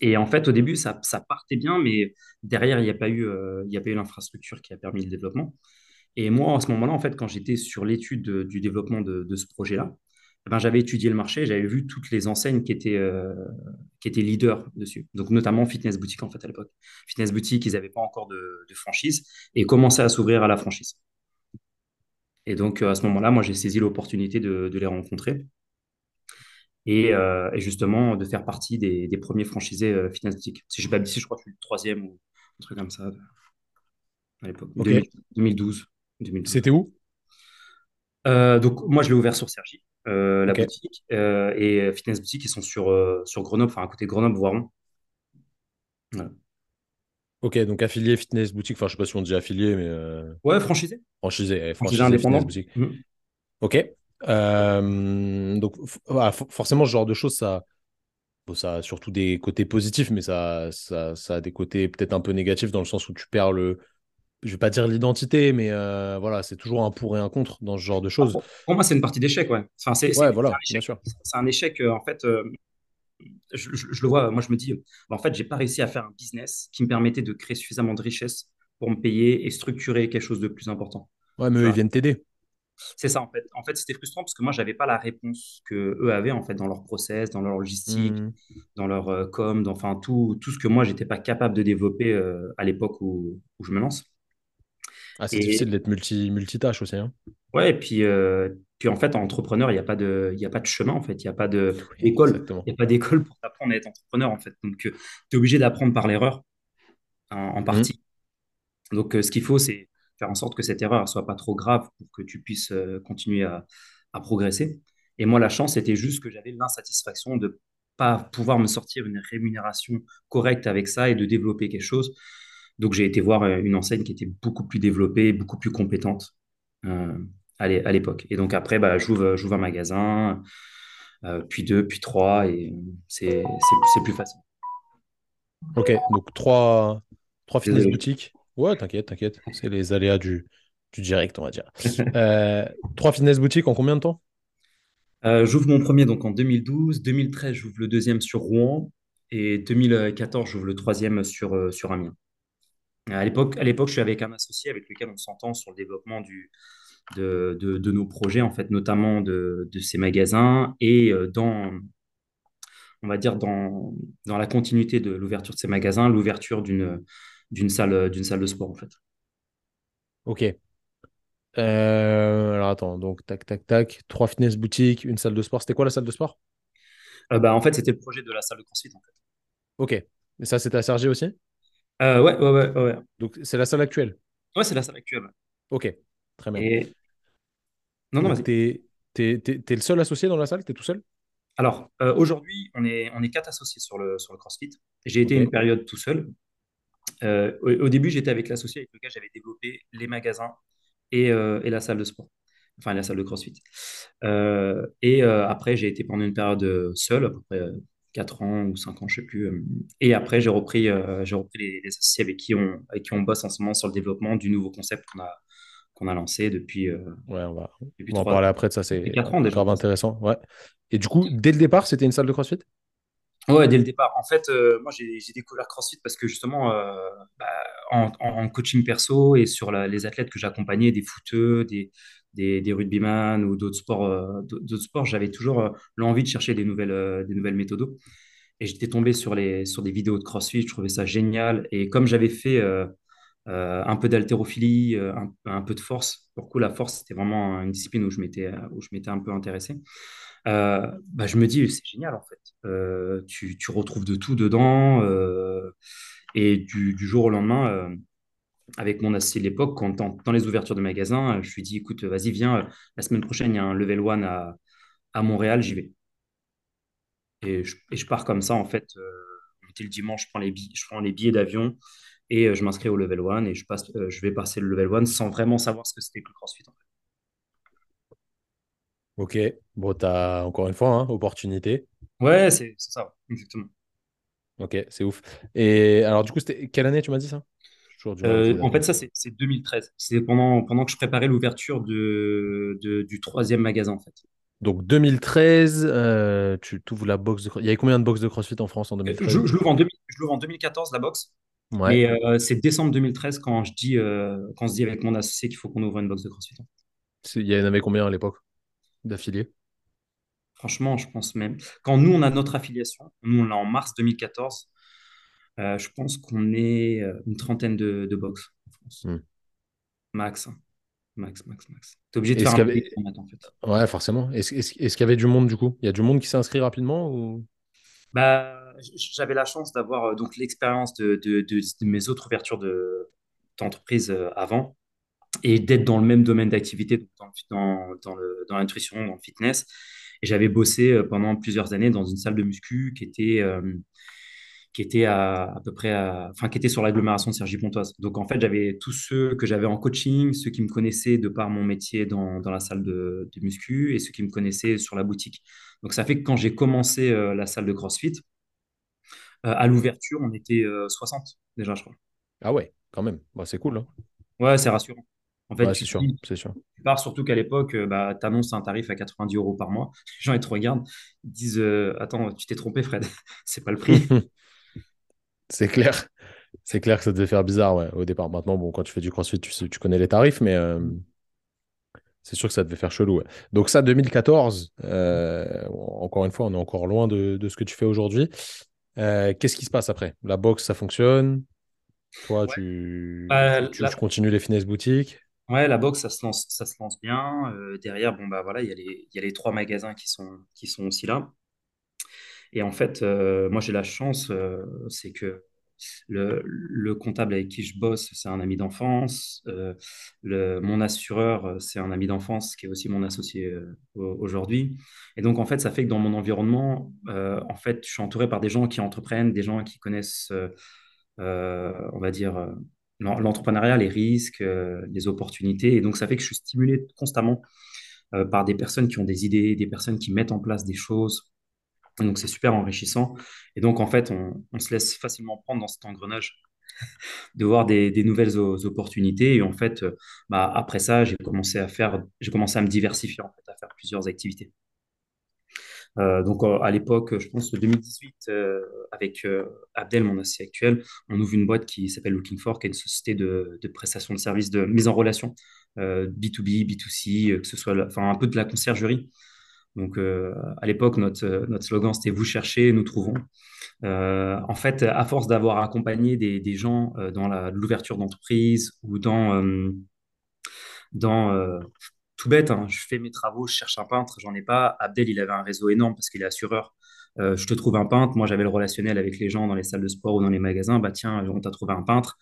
Et en fait, au début, ça, ça partait bien, mais derrière, il n'y a pas eu, euh, eu l'infrastructure qui a permis le développement. Et moi, à ce moment-là, en fait, quand j'étais sur l'étude de- du développement de, de ce projet-là, ben, j'avais étudié le marché, j'avais vu toutes les enseignes qui étaient, euh, qui étaient leaders dessus. Donc, notamment Fitness Boutique, en fait, à l'époque. Fitness Boutique, ils n'avaient pas encore de, de franchise et commençaient à s'ouvrir à la franchise. Et donc, euh, à ce moment-là, moi, j'ai saisi l'opportunité de, de les rencontrer et, euh, et justement de faire partie des, des premiers franchisés euh, Fitness Boutique. Si je ne pas je crois que je suis le troisième ou un truc comme ça à l'époque, Ok. 2000 2012. 2012. C'était où? Donc, moi, je l'ai ouvert sur Cergy, euh, la boutique. Euh, et Fitness Boutique, ils sont sur, euh, sur Grenoble, enfin à côté de Grenoble, Voiron. Voilà. Ok, donc affilié fitness boutique. Enfin, je sais pas si on dit affilié, mais euh, Ouais, franchisé. franchisé, eh, Franchisé indépendant. boutique. Mhm. Ok. Euh, donc, voilà, forcément, ce genre de choses, ça, bon, ça a surtout des côtés positifs, mais ça, ça, ça a des côtés peut-être un peu négatifs dans le sens où tu perds le, je vais pas dire l'identité, mais euh, voilà, c'est toujours un pour et un contre dans ce genre de Ah, choses. Pour, pour moi, c'est une partie d'échec, ouais. Enfin, c'est Ouais, un voilà, échec. un euh, en fait, euh, je, je- je le vois, moi, je me dis, bah, en fait, j'ai pas réussi à faire un business qui me permettait de créer suffisamment de richesse pour me payer et structurer quelque chose de plus important. Ouais, mais eux, ils viennent t'aider. C'est ça, en fait. En fait, c'était frustrant parce que moi, j'avais pas la réponse que eux avaient, en fait, dans leur process, dans leur logistique, Hmm. dans leur com, dans, enfin, tout, tout ce que moi, j'étais pas capable de développer à l'époque où, où je me lance. Ah, c'est difficile d'être multi, multitâche aussi, hein. ouais, et puis, euh, puis en fait, en entrepreneur, il n'y a pas de, y a pas de chemin, en fait. Il n'y a pas Oui, d'école. Il n'y a pas d'école pour t'apprendre à être entrepreneur, en fait. Donc, tu es obligé d'apprendre par l'erreur, en, en Hmm. partie. Donc, euh, ce qu'il faut, c'est faire en sorte que cette erreur ne soit pas trop grave pour que tu puisses euh, continuer à, à progresser. Et moi, la chance, c'était juste que j'avais l'insatisfaction de pas pouvoir me sortir une rémunération correcte avec ça et de développer quelque chose. Donc, j'ai été voir euh, une enseigne qui était beaucoup plus développée, beaucoup plus compétente euh, à l'é- à l'époque. Et donc, après, bah, j'ouvre, j'ouvre un magasin, euh, puis deux, puis trois, et c'est plus facile. Ok, donc trois, trois fitness boutiques. Ouais, t'inquiète, t'inquiète. C'est les aléas du, du direct, on va dire. Euh, trois fitness boutiques en combien de temps? Euh, j'ouvre mon premier donc en 2012, 2013 j'ouvre le deuxième sur Rouen et 2014 j'ouvre le troisième sur, euh, sur Amiens. À l'époque, à l'époque, je suis avec un associé avec lequel on s'entend sur le développement du, de, de, de nos projets, en fait, notamment de, de ces magasins et euh, dans, on va dire, dans, dans la continuité de l'ouverture de ces magasins, l'ouverture d'une, d'une salle, d'une salle de sport, en fait. Ok. Euh, alors attends, donc tac, tac, tac. Trois fitness boutiques, une salle de sport. C'était quoi la salle de sport? Euh, bah, en fait, c'était le projet de la salle de CrossFit, en fait. Ok. Et ça, c'était à Cergy aussi? Euh, ouais, ouais, ouais, ouais. Donc, c'est la salle actuelle. Ouais, c'est la salle actuelle. Ok. Très bien. Et non, non, t'es, t'es, t'es, t'es le seul associé dans la salle? T'es tout seul? Alors, euh, aujourd'hui, on est, on est quatre associés sur le, sur le CrossFit. J'ai été une période tout seul. Euh, au, au début, j'étais avec l'associé avec lequel j'avais développé les magasins et, euh, et la salle de sport, enfin la salle de CrossFit. Et après, j'ai été pendant une période seul, à peu près 4 ans ou 5 ans, je sais plus. Et après, j'ai repris, j'ai repris les, les, associés avec qui, on, avec qui on bosse en ce moment sur le développement du nouveau concept qu'on a, qu'on a lancé depuis, ouais, on va, on va en parler après de ça, c'est grave intéressant. Ouais. Et du coup, dès le départ, c'était une salle de CrossFit? Ouais, dès le départ. En fait, euh, moi, j'ai découvert CrossFit parce que justement, euh, bah, en, en, coaching perso et sur la, les athlètes que j'accompagnais, des footeux, des, des, des rugbyman ou d'autres sports, euh, d'autres sports, j'avais toujours euh, l'envie de chercher des nouvelles, euh, des nouvelles méthodes. Et j'étais tombé sur, les, sur des vidéos de CrossFit, je trouvais ça génial. Et comme j'avais fait un peu d'haltérophilie, un, peu de force, pour coup, la force, c'était vraiment une discipline où je m'étais un peu intéressé. Bah, je me dis, c'est génial en fait. Tu, tu, retrouves de tout dedans. Et du, du, jour au lendemain, avec mon associé de l'époque, quand dans les ouvertures de magasins, je lui dis, écoute, vas-y, viens, la semaine prochaine, il y a un level one à, à Montréal, j'y vais. Et je, et je, pars comme ça, en fait. on était le dimanche, je prends les billets, je prends les billets d'avion et je m'inscris au level one et je, passe, je vais passer le level one sans vraiment savoir ce que c'était que le CrossFit. En fait. Ok, bon, tu as encore une fois, hein, opportunité. Ouais, c'est ça, exactement. Ok, c'est ouf. Et alors, du coup, c'était quelle année tu m'as dit ça? Euh, En fait, ça, c'est 2013. C'est pendant, pendant que je préparais l'ouverture de, de, du troisième magasin, en fait. Donc 2013, euh, tu ouvres la box de Il y avait combien de box de CrossFit en France en 2013 je, je l'ouvre en, en, 2014, la box. Ouais. Euh, c'est décembre 2013 quand, je dis, quand on se dit avec mon associé qu'il faut qu'on ouvre une box de CrossFit. Il y en avait combien à l'époque d'affiliés? Franchement, je pense même. Quand nous, on a notre affiliation, nous, on l'a en mars 2014, euh, je pense qu'on est euh, une trentaine de, de box en France. Hmm. Max. Hein. Max, max, max. es obligé de faire un avait... en fait. Ouais, forcément. Est-ce est qu'il y avait du monde du coup? Il y a du monde qui s'est inscrit rapidement ou... bah, J'avais la chance d'avoir euh, donc l'expérience de, de, de, de, mes autres ouvertures d'entreprise avant et d'être dans le même domaine d'activité, dans, dans, dans l'intuition, dans le fitness. Et j'avais bossé pendant plusieurs années dans une salle de muscu qui était, euh, qui était à, à, peu près, à, enfin, qui était sur l'agglomération de Cergy-Pontoise. Donc, en fait, j'avais tous ceux que j'avais en coaching, ceux qui me connaissaient de par mon métier dans, dans la salle de, de, muscu et ceux qui me connaissaient sur la boutique. Donc, ça fait que quand j'ai commencé euh, la salle de CrossFit, à l'ouverture, on était 60 déjà, je crois. Ah ouais, quand même. Bah, c'est cool. Hein. Ouais, c'est rassurant. En fait, c'est sûr, c'est sûr. Tu pars surtout qu'à l'époque, euh, bah, tu annonces un tarif à 90 euros par mois. Les gens, ils te regardent, ils disent euh, Attends, tu t'es trompé, Fred, c'est pas le prix. c'est clair. C'est clair que ça devait faire bizarre ouais, au départ. Maintenant, bon, quand tu fais du crossfit, tu, tu connais les tarifs, mais euh, c'est sûr que ça devait faire chelou. Donc, ça, 2014, encore une fois, on est encore loin de, de ce que tu fais aujourd'hui. Qu'est-ce qui se passe après? La boxe, ça fonctionne? Toi, tu, bah, tu continues les finesse boutiques? Ouais, la boxe, ça se lance, ça se lance bien. Euh, derrière, bon, bah voilà, il y a les, il y a les trois magasins qui sont, qui sont aussi là. Et en fait, euh, moi, j'ai la chance, euh, c'est que le, le, comptable avec qui je bosse, c'est un ami d'enfance. le, mon assureur, c'est un ami d'enfance qui est aussi mon associé aujourd'hui. Et donc, en fait, ça fait que dans mon environnement, en fait, je suis entouré par des gens qui entreprennent, des gens qui connaissent, on va dire, l'entrepreneuriat, les risques, euh, les opportunités. Et donc, ça fait que je suis stimulé constamment euh, par des personnes qui ont des idées, des personnes qui mettent en place des choses. Donc, c'est super enrichissant. Et donc, en fait, on, se laisse facilement prendre dans cet engrenage de voir des, nouvelles opportunités. Et en fait, euh, bah, après ça, j'ai commencé à faire, j'ai commencé à me diversifier, en fait, à faire plusieurs activités. Euh, donc à l'époque, je pense 2018, euh, avec euh, Abdel, mon associé actuel, on ouvre une boîte qui s'appelle Looking For, qui est une société de, de prestation de services de mise en relation B2B, B2C, que ce soit enfin, un peu de la conciergerie. Donc à l'époque, notre, notre slogan, c'était Vous cherchez, nous trouvons. en fait, à force d'avoir accompagné des, gens dans l'ouverture d'entreprise ou dans, dans tout bête, hein. je fais mes travaux, je cherche un peintre, j'en ai pas. Abdel, il avait un réseau énorme parce qu'il est assureur. Euh, je te trouve un peintre. Moi, j'avais le relationnel avec les gens dans les salles de sport ou dans les magasins. Bah tiens, on t'a trouvé un peintre.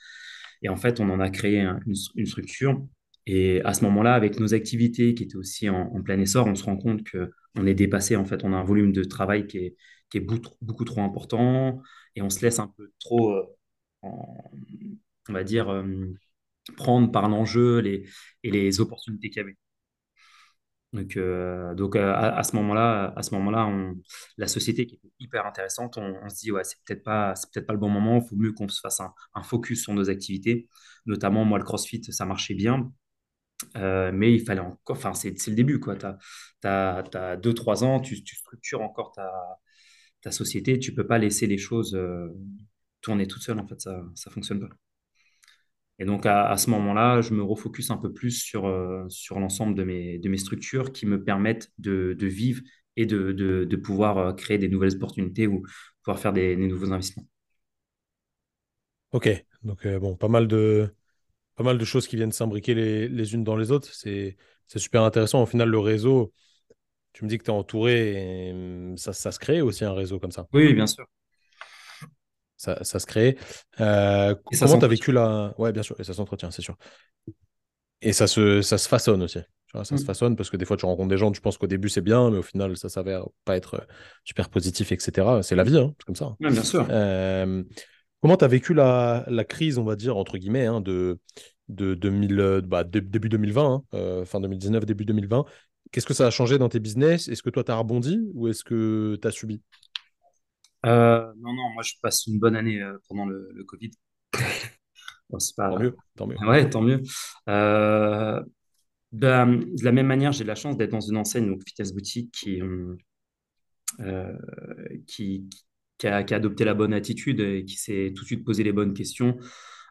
Et en fait, on en a créé une, structure. Et à ce moment-là, avec nos activités qui étaient aussi en, plein essor, on se rend compte qu'on est dépassé. En fait, on a un volume de travail qui est, beaucoup, trop important et on se laisse un peu trop, euh, on va dire, euh, prendre par l'enjeu et les opportunités qu'il y avait. Donc, euh, donc à, ce moment-là, à ce moment-là, on- la société qui est hyper intéressante, on, se dit ouais, c'est peut-être pas, c'est peut-être pas le bon moment. Il faut mieux qu'on se fasse un focus sur nos activités. Notamment, moi, le CrossFit, ça marchait bien, Euh, mais il fallait encore. Enfin, c'est le début, quoi. T'as deux, trois ans, tu, tu structures encore ta, société. Tu peux pas laisser les choses euh, tourner toutes seules. En fait, ça, ça fonctionne pas. Et donc, à, ce moment-là, je me refocus un peu plus sur, euh, sur l'ensemble de mes, de mes structures qui me permettent de, vivre et de, de, pouvoir créer des nouvelles opportunités ou pouvoir faire des, des nouveaux investissements. Ok, donc bon, pas mal de, pas mal de choses qui viennent s'imbriquer les, les unes dans les autres. C'est, super intéressant. Au final, le réseau, tu me dis que tu es entouré et hum, ça, ça se crée aussi un réseau comme ça. Oui, bien sûr. Ça, ça se crée. Euh, Et comment tu as vécu la... Ouais, bien sûr, et ça s'entretient, c'est sûr. Et ça se, ça se façonne aussi. Tu vois, ça se Mm. façonne parce que des fois, tu rencontres des gens, tu penses qu'au début, c'est bien, mais au final, ça s'avère pas être euh, super positif, etc. C'est la vie, hein, c'est comme ça. Ouais, bien sûr. Euh, comment tu as vécu la, la crise, on va dire, entre guillemets, hein, de, de 2000, bah, dé- début 2020, hein, euh, fin 2019, début 2020? Qu'est-ce que ça a changé dans tes business? Est-ce que toi, tu as rebondi ou est-ce que tu as subi? Euh, non, non, moi, je passe une bonne année euh, pendant le, le Covid. Bon, c'est Tant pas... mieux, tant mieux. Ouais, tant mieux. Euh, ben, de la même manière, j'ai la chance d'être dans une enseigne, donc Vitesse Boutique, qui, euh, qui, qui a, adopté la bonne attitude et qui s'est tout de suite posé les bonnes questions.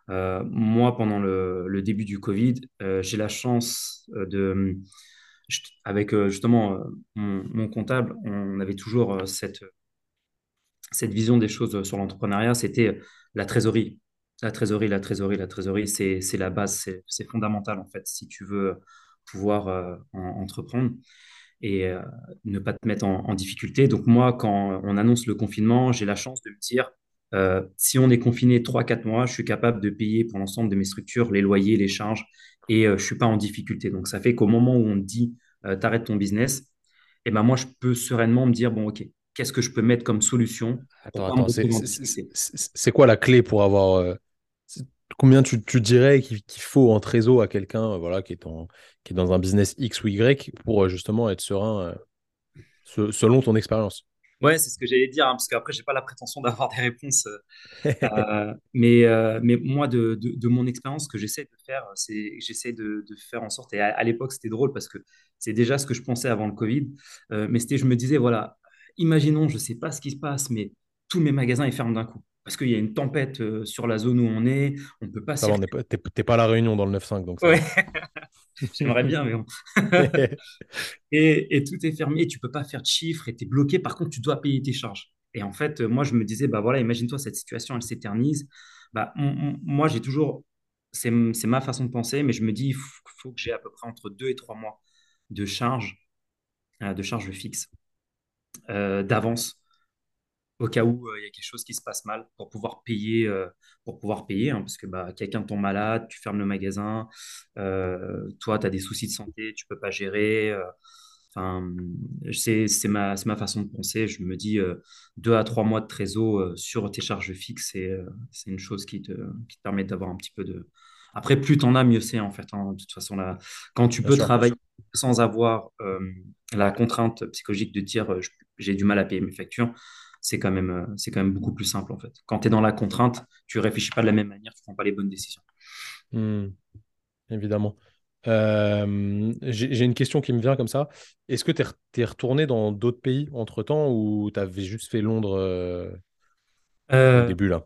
Euh, moi, pendant le, début du Covid, euh, j'ai la chance euh, de, avec justement mon, comptable, on avait toujours cette, vision des choses sur l'entrepreneuriat, c'était la trésorerie. La trésorerie, la trésorerie, la trésorerie, c'est, la base, c'est, fondamental en fait si tu veux pouvoir en- entreprendre et euh, ne pas te mettre en, en difficulté. Donc moi, quand on annonce le confinement, j'ai la chance de me dire, euh, si on est confiné trois quatre mois, je suis capable de payer pour l'ensemble de mes structures les loyers, les charges, et euh, je suis pas en difficulté. Donc ça fait qu'au moment où on te dit, t'arrêtes ton business, et ben moi, je peux sereinement me dire, bon, ok, qu'est-ce que je peux mettre comme solution me c'est quoi la clé pour avoir... combien tu, dirais qu'il faut en trésor à quelqu'un euh, voilà, qui est, qui est dans un business X ou Y pour euh, justement être serein euh, se- selon ton expérience? Ouais, c'est ce que j'allais dire, hein, parce qu'après, j'ai pas la prétention d'avoir des réponses mais, mais moi, de, de, mon expérience, ce que j'essaie de faire, c'est j'essaie de, faire en sorte, et à, l'époque, c'était drôle parce que c'est déjà ce que je pensais avant le Covid, mais c'était, je me disais, voilà, imaginons, je sais pas ce qui se passe, mais tous mes magasins, ils ferment d'un coup. Parce qu'il y a une tempête euh, sur la zone où on est, on ne peut pas n'est circuler. pas, à la Réunion dans le 9-5, donc ça Ouais, j'aimerais bien, mais bon. et, et tout est fermé, tu peux pas faire de chiffres et tu es bloqué. Par contre, tu dois payer tes charges. Et en fait, moi, je me disais, bah voilà, imagine-toi cette situation, elle s'éternise. Bah, on- on- moi, j'ai toujours, c'est c'est ma façon de penser, mais je me dis, il faut, faut que j'ai à peu près entre deux et trois mois de charges, euh, de charges fixes, euh, d'avance, au cas où euh, il y a quelque chose qui se passe mal, pour pouvoir payer, euh, pour pouvoir payer, hein, parce que bah, quelqu'un tombe malade, tu fermes le magasin, euh, toi, tu as des soucis de santé, tu peux pas gérer. Enfin, c'est c'est ma, c'est ma façon de penser. Je me dis deux à trois mois de trésor sur tes charges fixes, c'est c'est une chose qui te, qui te permet d'avoir un petit peu de. Après, plus tu en as, mieux c'est en fait. hein. De toute façon, là, quand tu Bien peux sûr. travailler sans avoir la contrainte psychologique de dire j'ai du mal à payer mes factures, c'est quand même, euh, c'est quand même beaucoup plus simple en fait. Quand tu es dans la contrainte, tu réfléchis pas de la même manière, tu prends pas les bonnes décisions. Hmm, évidemment. Euh, j'ai une question qui me vient comme ça. Est-ce que tu es, retourné dans d'autres pays entre-temps ou tu avais juste fait Londres euh, au Euh, début là?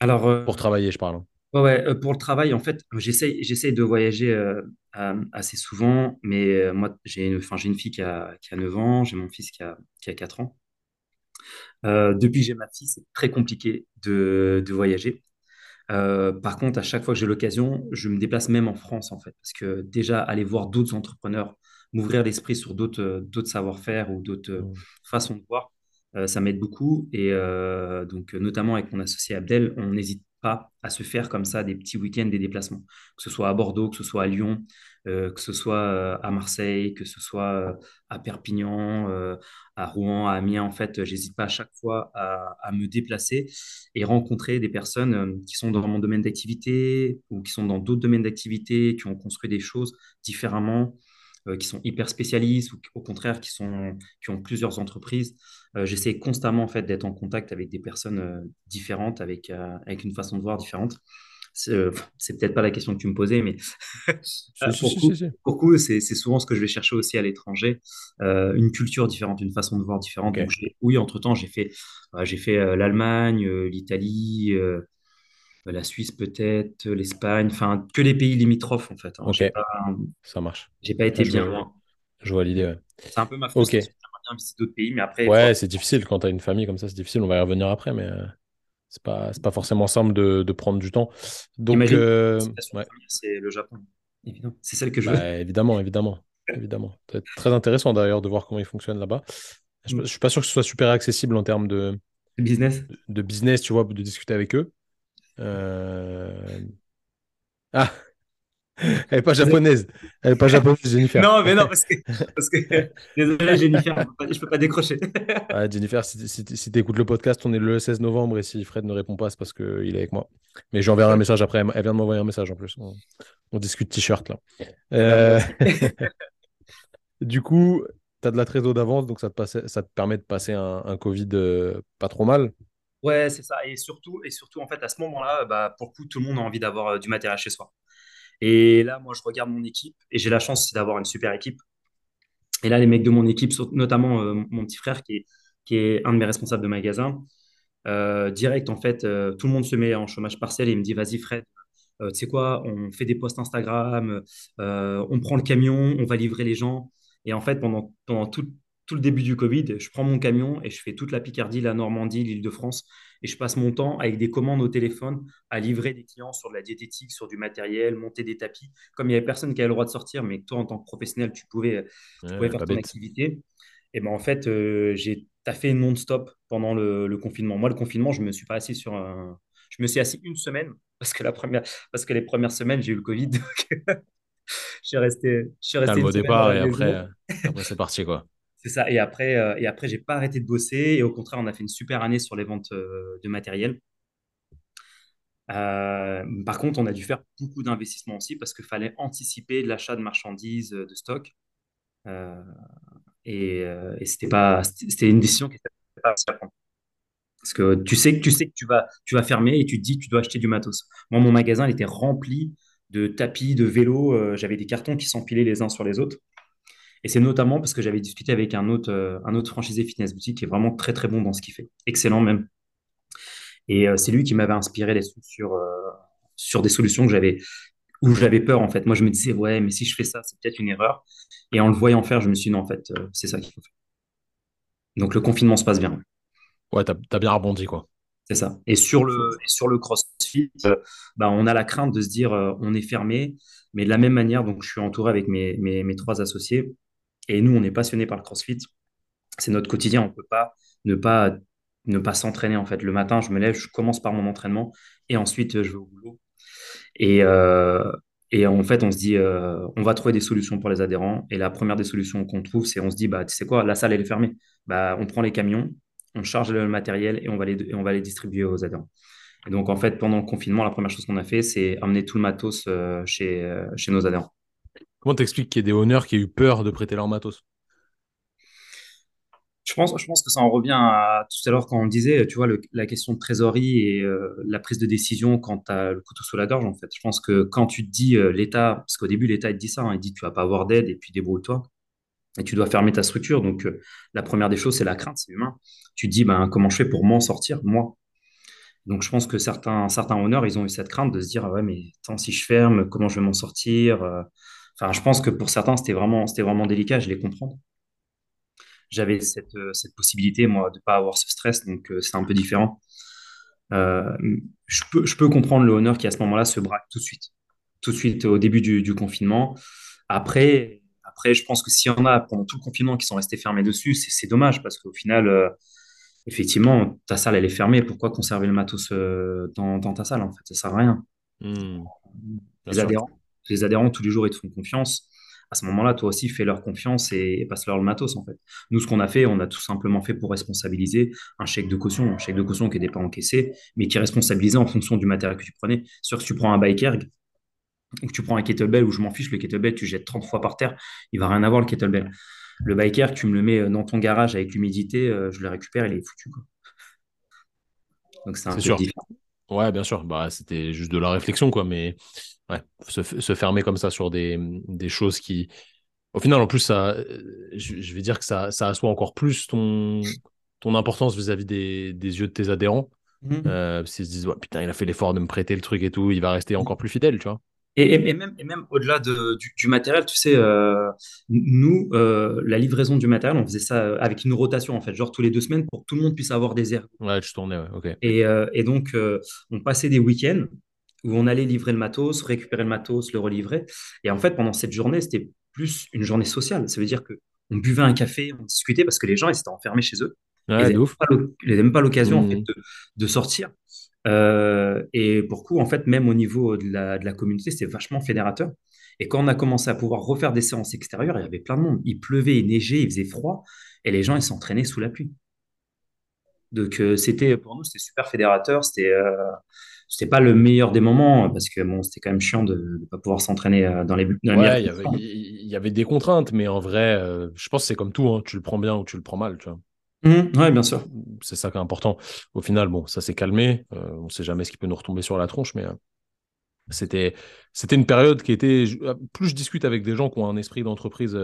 alors, Pour travailler, je parle. hein. Ouais, pour le travail, en fait, j'essaye, de voyager assez souvent, mais moi, j'ai une, une fille qui a, qui a 9 ans, j'ai mon fils qui a, qui a 4 ans. Euh, depuis que j'ai ma fille, c'est très compliqué de, de voyager. Euh, par contre, à chaque fois que j'ai l'occasion, je me déplace même en France, en fait, parce que déjà, aller voir d'autres entrepreneurs, m'ouvrir l'esprit sur d'autres savoir-faire ou d'autres Hmm. façons de voir, euh, ça m'aide beaucoup. Et donc, notamment avec mon associé Abdel, on n'hésite pas à se faire comme ça des petits week-ends, des déplacements, que ce soit à Bordeaux, que ce soit à Lyon, euh, que ce soit euh, à Marseille, que ce soit euh, à Perpignan, à Rouen, à Amiens. En fait, j'hésite pas à chaque fois à, me déplacer et rencontrer des personnes qui sont dans mon domaine d'activité ou qui sont dans d'autres domaines d'activité, qui ont construit des choses différemment. qui sont hyper spécialistes ou au contraire qui, sont, qui ont plusieurs entreprises. J'essaie constamment en fait, d'être en contact avec des personnes différentes, avec, avec une façon de voir différente. C'est peut-être pas la question que tu me posais, mais pour, coup, c'est souvent ce que je vais chercher aussi à l'étranger, une culture différente, une façon de voir différente. Donc, oui, entre-temps, j'ai fait, j'ai fait l'Allemagne, l'Italie, la Suisse peut-être, l'Espagne, enfin que les pays limitrophes en fait. Hein. Ça marche. J'ai pas été bien loin. Je vois l'idée, C'est un peu ma frustration. Okay. bien visiter d'autres pays, mais après. Ouais, c'est difficile quand tu as une famille comme ça, c'est difficile. On va y revenir après, mais euh, c'est pas, pas forcément simple de, de, prendre du temps. Donc, euh, c'est le Japon, évidemment. C'est celle que je bah, veux. évidemment, évidemment. évidemment. Très intéressant d'ailleurs de voir comment il fonctionne là-bas. Je, ne mm. suis pas sûr que ce soit super accessible en termes de business. De, business, tu vois, de discuter avec eux. Euh... Ah, elle n'est pas japonaise. Elle n'est pas japonaise, Jennifer. Non, mais non, parce que. Parce que... Désolé, Jennifer, je ne peux pas décrocher. Jennifer, si, si, tu écoutes le podcast, on est le 16 novembre et si Fred ne répond pas, c'est parce qu'il est avec moi. Mais j'enverrai un message après. Elle vient de m'envoyer un message en plus. On, discute t-shirt là. Euh, du coup, tu as de la trésor d'avance, donc ça te, ça te permet de passer un, un Covid euh, pas trop mal. Ouais, c'est ça. Et surtout, et surtout, en fait, à ce moment-là, bah, pour le coup, tout le monde a envie d'avoir euh, du matériel chez soi. Et là, moi, je regarde mon équipe et j'ai la chance d'avoir une super équipe. Et là, les mecs de mon équipe, notamment euh, mon petit frère qui est, qui est un de mes responsables de magasin, euh, direct, en fait, euh, tout le monde se met en chômage partiel et il me dit, vas-y Fred, tu sais quoi, on fait des posts Instagram, on prend le camion, on va livrer les gens. Et en fait, pendant, pendant tout, tout le début du Covid, je prends mon camion et je fais toute la Picardie, la Normandie, l'Île-de-France et je passe mon temps avec des commandes au téléphone à livrer des clients sur de la diététique, sur du matériel, monter des tapis. Comme il n'y avait personne qui avait le droit de sortir, mais toi, en tant que professionnel, tu pouvais, faire ton activité. Et ben en fait, euh, j'ai taffé non-stop pendant le, confinement. Moi, le confinement, je me suis pas assis sur un... Je me suis assis une semaine parce que, la première... parce que les premières semaines, j'ai eu le Covid. je suis resté, je suis resté au départ et après, après c'est parti quoi. C'est ça. Et après, euh, et après, j'ai pas arrêté de bosser. Et au contraire, on a fait une super année sur les ventes euh, de matériel. Euh, par contre, on a dû faire beaucoup d'investissements aussi parce qu'il fallait anticiper l'achat de marchandises, de stock. et, et c'était pas, c'était une décision qui était pas facile à prendre. Parce que tu sais que tu sais que tu vas, tu vas fermer et tu te dis que tu dois acheter du matos. Moi, mon magasin, était rempli de tapis, de vélos. J'avais des cartons qui s'empilaient les uns sur les autres. Et c'est notamment parce que j'avais discuté avec un autre, euh, un autre franchisé fitness boutique qui est vraiment très très bon dans ce qu'il fait. Excellent même. Et euh, c'est lui qui m'avait inspiré les sur, euh, sur des solutions que j'avais où j'avais peur en fait. Moi je me disais ouais mais si je fais ça c'est peut-être une erreur. Et en le voyant faire je me suis dit non en fait c'est ça qu'il faut faire. Donc le confinement se passe bien. Ouais t'as as bien rebondi quoi. C'est ça. Et sur le, sur le CrossFit, bah, on a la crainte de se dire on est fermé, mais de la même manière, donc je suis entouré avec mes, mes, mes trois associés, et nous, on est passionnés par le CrossFit. C'est notre quotidien. On ne peut pas ne pas ne pas s'entraîner en fait. Le matin, je me lève, je commence par mon entraînement et ensuite je vais au boulot. Et, euh, et en fait, on se dit, euh, on va trouver des solutions pour les adhérents. Et la première des solutions qu'on trouve, c'est on se dit, bah, tu sais quoi, la salle elle est fermée. Bah, on prend les camions, on charge le matériel et on va les, on va les distribuer aux adhérents. Et donc en fait, pendant le confinement, la première chose qu'on a fait, c'est amener tout le matos euh, chez, chez nos adhérents. Comment t'expliques qu'il y ait des honneurs qui aient eu peur de prêter leur matos? Je pense, je pense que ça en revient à tout à l'heure quand on disait, tu vois, la question de trésorerie et euh, la prise de décision quand tu as le couteau sous la gorge, en fait. Je pense que quand tu te dis euh, l'État, parce qu'au début, l'État, il te dit ça, hein, il dit tu vas pas avoir d'aide et puis débrouille-toi. Et tu dois fermer ta structure. Donc, euh, la première des choses, c'est la crainte, c'est humain. Tu te dis, ben, comment je fais pour m'en sortir, moi? Donc, je pense que certains, certains honneurs, ils ont eu cette crainte de se dire, ouais, mais attends, si je ferme, comment je vais m'en sortir? Enfin, je pense que pour certains, c'était vraiment, c'était vraiment délicat, je les comprends. J'avais cette, euh, cette, possibilité, moi, de ne pas avoir ce stress, donc euh, c'est un peu différent. Euh, je, peux, je peux comprendre le honneur qui, à ce moment-là, se braque tout de suite. Tout de suite au début du, du confinement. Après, après, je pense que s'il y en a pendant tout le confinement qui sont restés fermés dessus, c'est dommage parce qu'au final, effectivement, ta salle, elle est fermée. Pourquoi conserver le matos dans, dans, ta salle En fait, ça sert à rien. Mmh. Les adhérents, les adhérents, tous les jours, ils te font confiance. À ce moment-là, toi aussi, fais leur confiance et, passe-leur le matos, en fait. Nous, ce qu'on a fait, on a tout simplement fait pour responsabiliser un chèque de caution, un chèque de caution qui n'était pas encaissé, mais qui est responsabilisé en fonction du matériel que tu prenais. Sûr que si tu prends un bike erg, ou tu prends un kettlebell où je m'en fiche, le kettlebell, tu jettes 30 fois par terre, il va rien avoir le kettlebell. Le biker, tu me le mets dans ton garage avec l'humidité, je le récupère, il est foutu. Donc c'est un peu sûr. différent. Ouais, bien sûr. Bah, c'était juste de la réflexion, quoi. Mais ouais, se, se fermer comme ça sur des, des, choses qui. Au final, en plus, ça, je, vais dire que ça, ça assoit encore plus ton, ton importance vis-à-vis des, des, yeux de tes adhérents. Mmh. Euh, S'ils se disent, putain, il a fait l'effort de me prêter le truc et tout, il va rester encore plus fidèle, tu vois. Et, et, même, et même au-delà de, du, matériel, tu sais, euh, nous, euh, la livraison du matériel, on faisait ça avec une rotation, en fait, genre tous les deux semaines pour que tout le monde puisse avoir des airs. Ouais, je tournais, ouais, ok. Et, euh, et donc, on passait des week-ends où on allait livrer le matos, récupérer le matos, le relivrer. Et en fait, pendant cette journée, c'était plus une journée sociale. Ça veut dire que on buvait un café, on discutait parce que les gens, ils étaient enfermés chez eux. Ouais, ils n'avaient même pas l'occasion en mmh. fait, de, de sortir. Euh, et pour coup, en fait, même au niveau de la, de la communauté, c'était vachement fédérateur. Et quand on a commencé à pouvoir refaire des séances extérieures, il y avait plein de monde. Il pleuvait, il neigeait, il faisait froid, et les gens, ils s'entraînaient sous la pluie. Donc, euh, c'était pour nous, c'était super fédérateur. C'était euh, c'était pas le meilleur des moments parce que bon, c'était quand même chiant de ne pas pouvoir s'entraîner euh, dans les. Dans ouais, il y, avait, il y, avait des contraintes, mais en vrai, je pense que c'est comme tout. Hein. tu le prends bien ou tu le prends mal, tu vois. Mmh, ouais, bien sûr. C'est ça qui est important. Au final, bon, ça s'est calmé. Euh, on ne sait jamais ce qui peut nous retomber sur la tronche, mais euh, c'était, c'était une période qui était. Euh, plus je discute avec des gens qui ont un esprit d'entreprise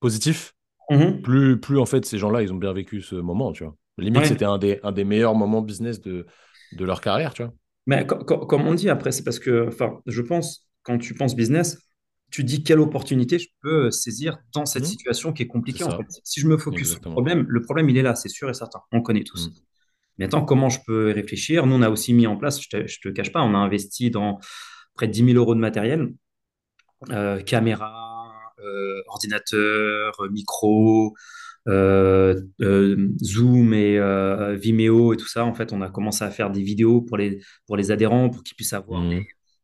positif, mmh. plus, plus en fait ces gens-là, ils ont bien vécu ce moment, tu vois. Limite, c'était un des, un des meilleurs moments business de, de leur carrière, tu vois. Mais comme on dit après, c'est parce que, enfin, je pense, quand tu penses business, tu dis quelle opportunité je peux saisir dans cette mmh. situation qui est compliquée. En fait. Si je me focus sur le problème, le problème, il est là, c'est sûr et certain. On connaît tous. Mmh. Mais attends, comment je peux réfléchir? Nous, on a aussi mis en place, je ne te, cache pas, on a investi dans près de 10 000 euros de matériel, euh, caméra, euh, ordinateur, micro, euh, Zoom et Vimeo et tout ça. En fait, on a commencé à faire des vidéos pour les, pour les adhérents, pour qu'ils puissent avoir mmh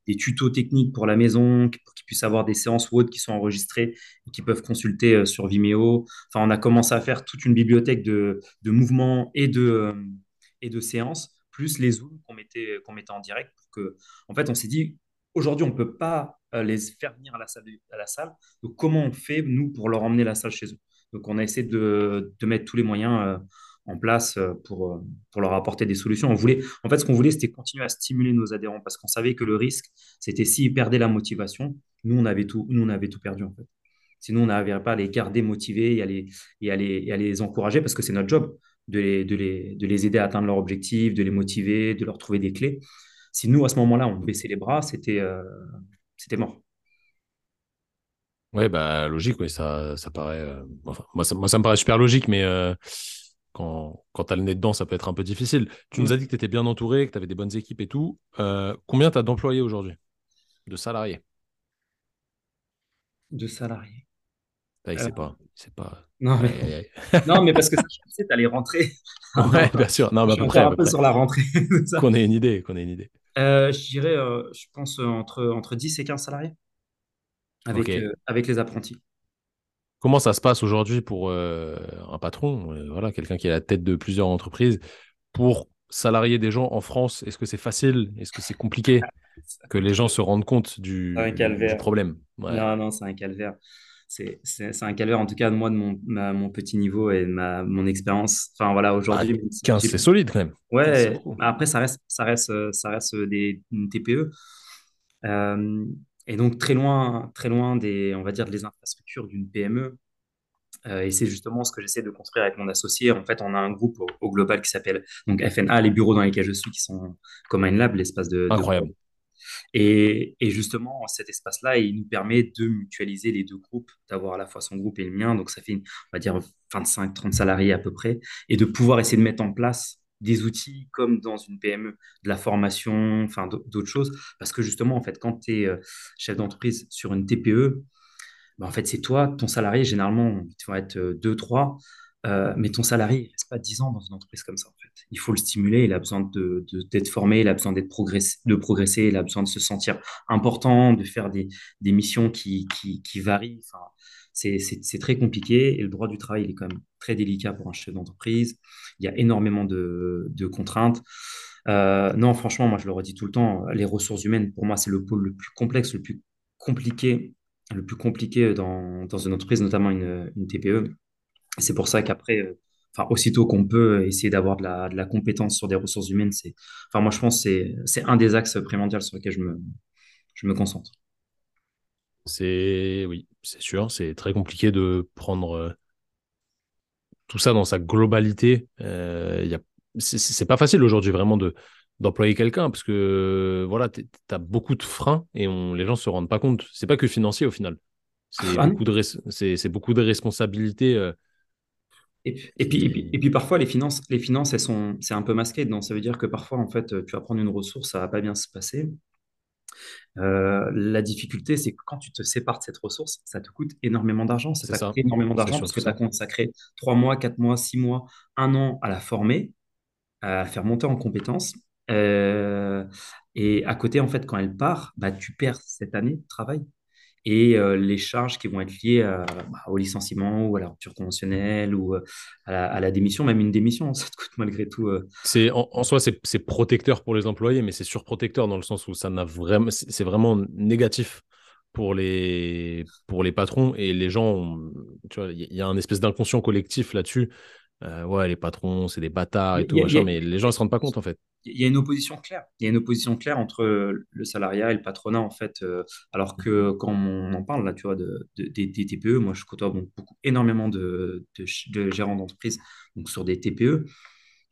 des tutos techniques pour la maison, pour qu'ils puissent avoir des séances ou autres qui sont enregistrées et qui peuvent consulter euh, sur Vimeo. Enfin, on a commencé à faire toute une bibliothèque de, de mouvements et de, euh, et de séances, plus les Zooms qu'on mettait, qu'on mettait en direct. Pour que, en fait, on s'est dit, aujourd'hui, on ne peut pas euh, les faire venir à la, salle, à la salle. Donc, comment on fait, nous, pour leur emmener la salle chez eux? Donc, on a essayé de, de mettre tous les moyens en place euh, pour, euh, pour leur apporter des solutions. On voulait, en fait, ce qu'on voulait, c'était continuer à stimuler nos adhérents parce qu'on savait que le risque, c'était s'ils perdaient la motivation, nous, on avait tout, nous, on avait tout perdu, en fait. Sinon, on n'arriverait pas à les garder motivés et à les, et à les, et les encourager parce que c'est notre job de les, de, les, de les aider à atteindre leur objectif, de les motiver, de leur trouver des clés. Si nous, à ce moment-là, on baissait les bras, c'était euh, c'était mort. Ouais, bah, logique, oui, ça, ça paraît. enfin, moi, ça, moi, ça me paraît super logique, mais quand, quand tu as le nez dedans, ça peut être un peu difficile. Tu nous as dit que tu étais bien entouré, que tu avais des bonnes équipes et tout. Euh, combien tu as d'employés aujourd'hui De salariés? De salariés ah, Il ne sait pas. C'est pas. Non, mais... non, mais parce que tu allais rentrer. ouais, bien sûr. Non, mais à peu près. Un peu sur la rentrée. qu'on ait une idée. Qu'on ait une idée. Euh, je dirais, euh, je pense, entre, entre 10 et 15 salariés avec, avec les apprentis. Comment ça se passe aujourd'hui pour euh, un patron, euh, voilà, quelqu'un qui est à la tête de plusieurs entreprises, pour salarier des gens en France? Est-ce que c'est facile? Est-ce que c'est compliqué que les gens se rendent compte du, problème? Non, non, c'est un calvaire. C'est un calvaire, en tout cas, moi, de mon, mon petit niveau et ma, mon expérience. Enfin, voilà, aujourd'hui. 15, ah, c'est solide quand même. Ouais, après, ça reste, ça reste, ça reste des TPE. Euh, et donc très loin, très loin des, on va dire, des infrastructures d'une PME. Euh, et c'est justement ce que j'essaie de construire avec mon associé. En fait, on a un groupe au, global qui s'appelle donc FNA, les bureaux dans lesquels je suis, qui sont comme un lab, l'espace de. Incroyable. et, et, justement, cet espace-là, il nous permet de mutualiser les deux groupes, d'avoir à la fois son groupe et le mien. Donc, ça fait, on va dire, 25-30 salariés à peu près, et de pouvoir essayer de mettre en place des outils comme dans une PME, de la formation, enfin d'autres choses. Parce que justement, en fait, quand tu es euh, chef d'entreprise sur une TPE, bah, en fait, c'est toi, ton salarié, généralement, tu vas être 2, euh, 3, euh, mais ton salarié, il reste pas 10 ans dans une entreprise comme ça, en fait. Il faut le stimuler, il a besoin d'être de, formé, il a besoin progressé, de progresser, il a besoin de se sentir important, de faire des, des missions qui, qui, varient. C'est très compliqué et le droit du travail il est quand même très délicat pour un chef d'entreprise. Il y a énormément de, contraintes. non, franchement, moi je le redis tout le temps, les ressources humaines, pour moi, c'est le pôle le plus complexe, le plus compliqué, le plus compliqué dans, une entreprise, notamment une, une TPE. C'est pour ça qu'après, enfin, aussitôt qu'on peut essayer d'avoir de la, compétence sur des ressources humaines, c'est, enfin, moi, je pense que c'est un des axes primordiaux sur lesquels je me concentre. C'est, oui, c'est sûr, c'est très compliqué de prendre euh, tout ça dans sa globalité. Euh, c'est pas facile aujourd'hui vraiment de d'employer quelqu'un parce que voilà, tu as beaucoup de freins et on, les gens se rendent pas compte. C'est pas que financier au final. C'est ah beaucoup, de beaucoup de responsabilités. Euh, et, puis, et, puis, parfois, les finances, les finances elles sont, c'est un peu masqué. Donc, ça veut dire que parfois, en fait, tu vas prendre une ressource, ça va pas bien se passer. Euh, la difficulté, c'est que quand tu te sépares de cette ressource, ça te coûte énormément d'argent. Ça, coûte énormément d'argent parce que tu as consacré 3 mois, 4 mois, 6 mois, 1 an à la former, à la faire monter en compétences. Euh, et à côté, en fait, quand elle part, bah, tu perds cette année de travail et euh, les charges qui vont être liées bah, au licenciement ou à la rupture conventionnelle ou euh, à la, démission, même une démission, ça te coûte malgré tout. Euh. C'est en, soi c'est protecteur pour les employés, mais c'est surprotecteur dans le sens où ça n'a vraiment c'est vraiment négatif pour les pour les patrons et les gens. tu vois, il y a un espèce d'inconscient collectif là-dessus euh, ouais, les patrons, c'est des bâtards et tout, mais les gens ne se rendent pas compte en fait. Il y a une opposition claire. Il y a une opposition claire entre le salariat et le patronat en fait. Euh, alors que quand on en parle là, tu vois, de, des TPE, moi je côtoie beaucoup, énormément de, de, gérants d'entreprise donc sur des TPE.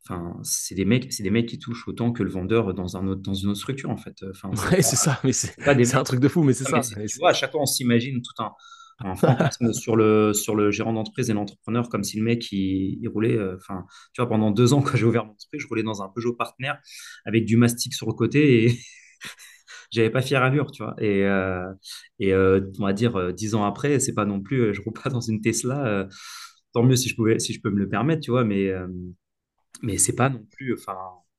Enfin, c'est des mecs, c'est des mecs qui touchent autant que le vendeur dans un autre, dans une autre structure en fait. Enfin, ouais, c'est ça, mais c'est un truc de fou, mais c'est ça. tu vois, à chaque fois on s'imagine tout un, un fantasme sur le, sur le gérant d'entreprise et l'entrepreneur, comme si le mec, il, roulait. Euh, enfin, tu vois, pendant deux ans, quand j'ai ouvert mon entreprise, je roulais dans un Peugeot partenaire avec du mastic sur le côté et j'avais pas fière allure, tu vois. Et, euh, et euh, on va dire, dix ans après, c'est pas non plus, je roule pas dans une Tesla. tant mieux si je, pouvais, si je peux me le permettre, tu vois, mais, mais c'est pas non plus. Enfin,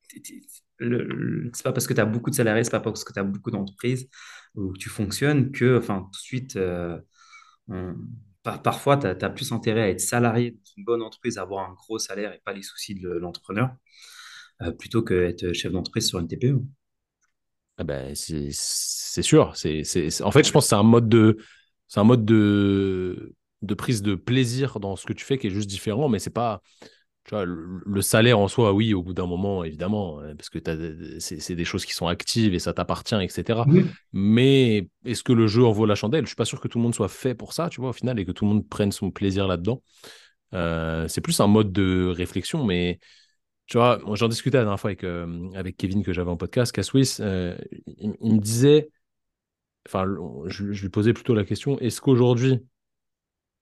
c'est pas parce que tu as beaucoup de salariés, c'est pas parce que tu as beaucoup d'entreprises que tu fonctionnes que, enfin, tout de suite parfois, tu as, plus intérêt à être salarié dans une bonne entreprise, avoir un gros salaire et pas les soucis de l'entrepreneur, euh, plutôt qu'être chef d'entreprise sur une TPE. Ah ben, c'est sûr. En fait, je pense que c'est un mode de, un mode de, de prise de plaisir dans ce que tu fais qui est juste différent, mais c'est pas, le, salaire en soi, oui, au bout d'un moment, évidemment, euh, parce que c'est des choses qui sont actives et ça t'appartient, etc. Mais est-ce que le jeu en vaut la chandelle? Je suis pas sûr que tout le monde soit fait pour ça, tu vois, au final, et que tout le monde prenne son plaisir là-dedans. Euh, c'est plus un mode de réflexion, mais tu vois, j'en discutais la dernière fois avec, euh, avec Kevin que j'avais en podcast, Caswis. il, il, me disait, enfin, je, je lui posais plutôt la question est-ce qu'aujourd'hui,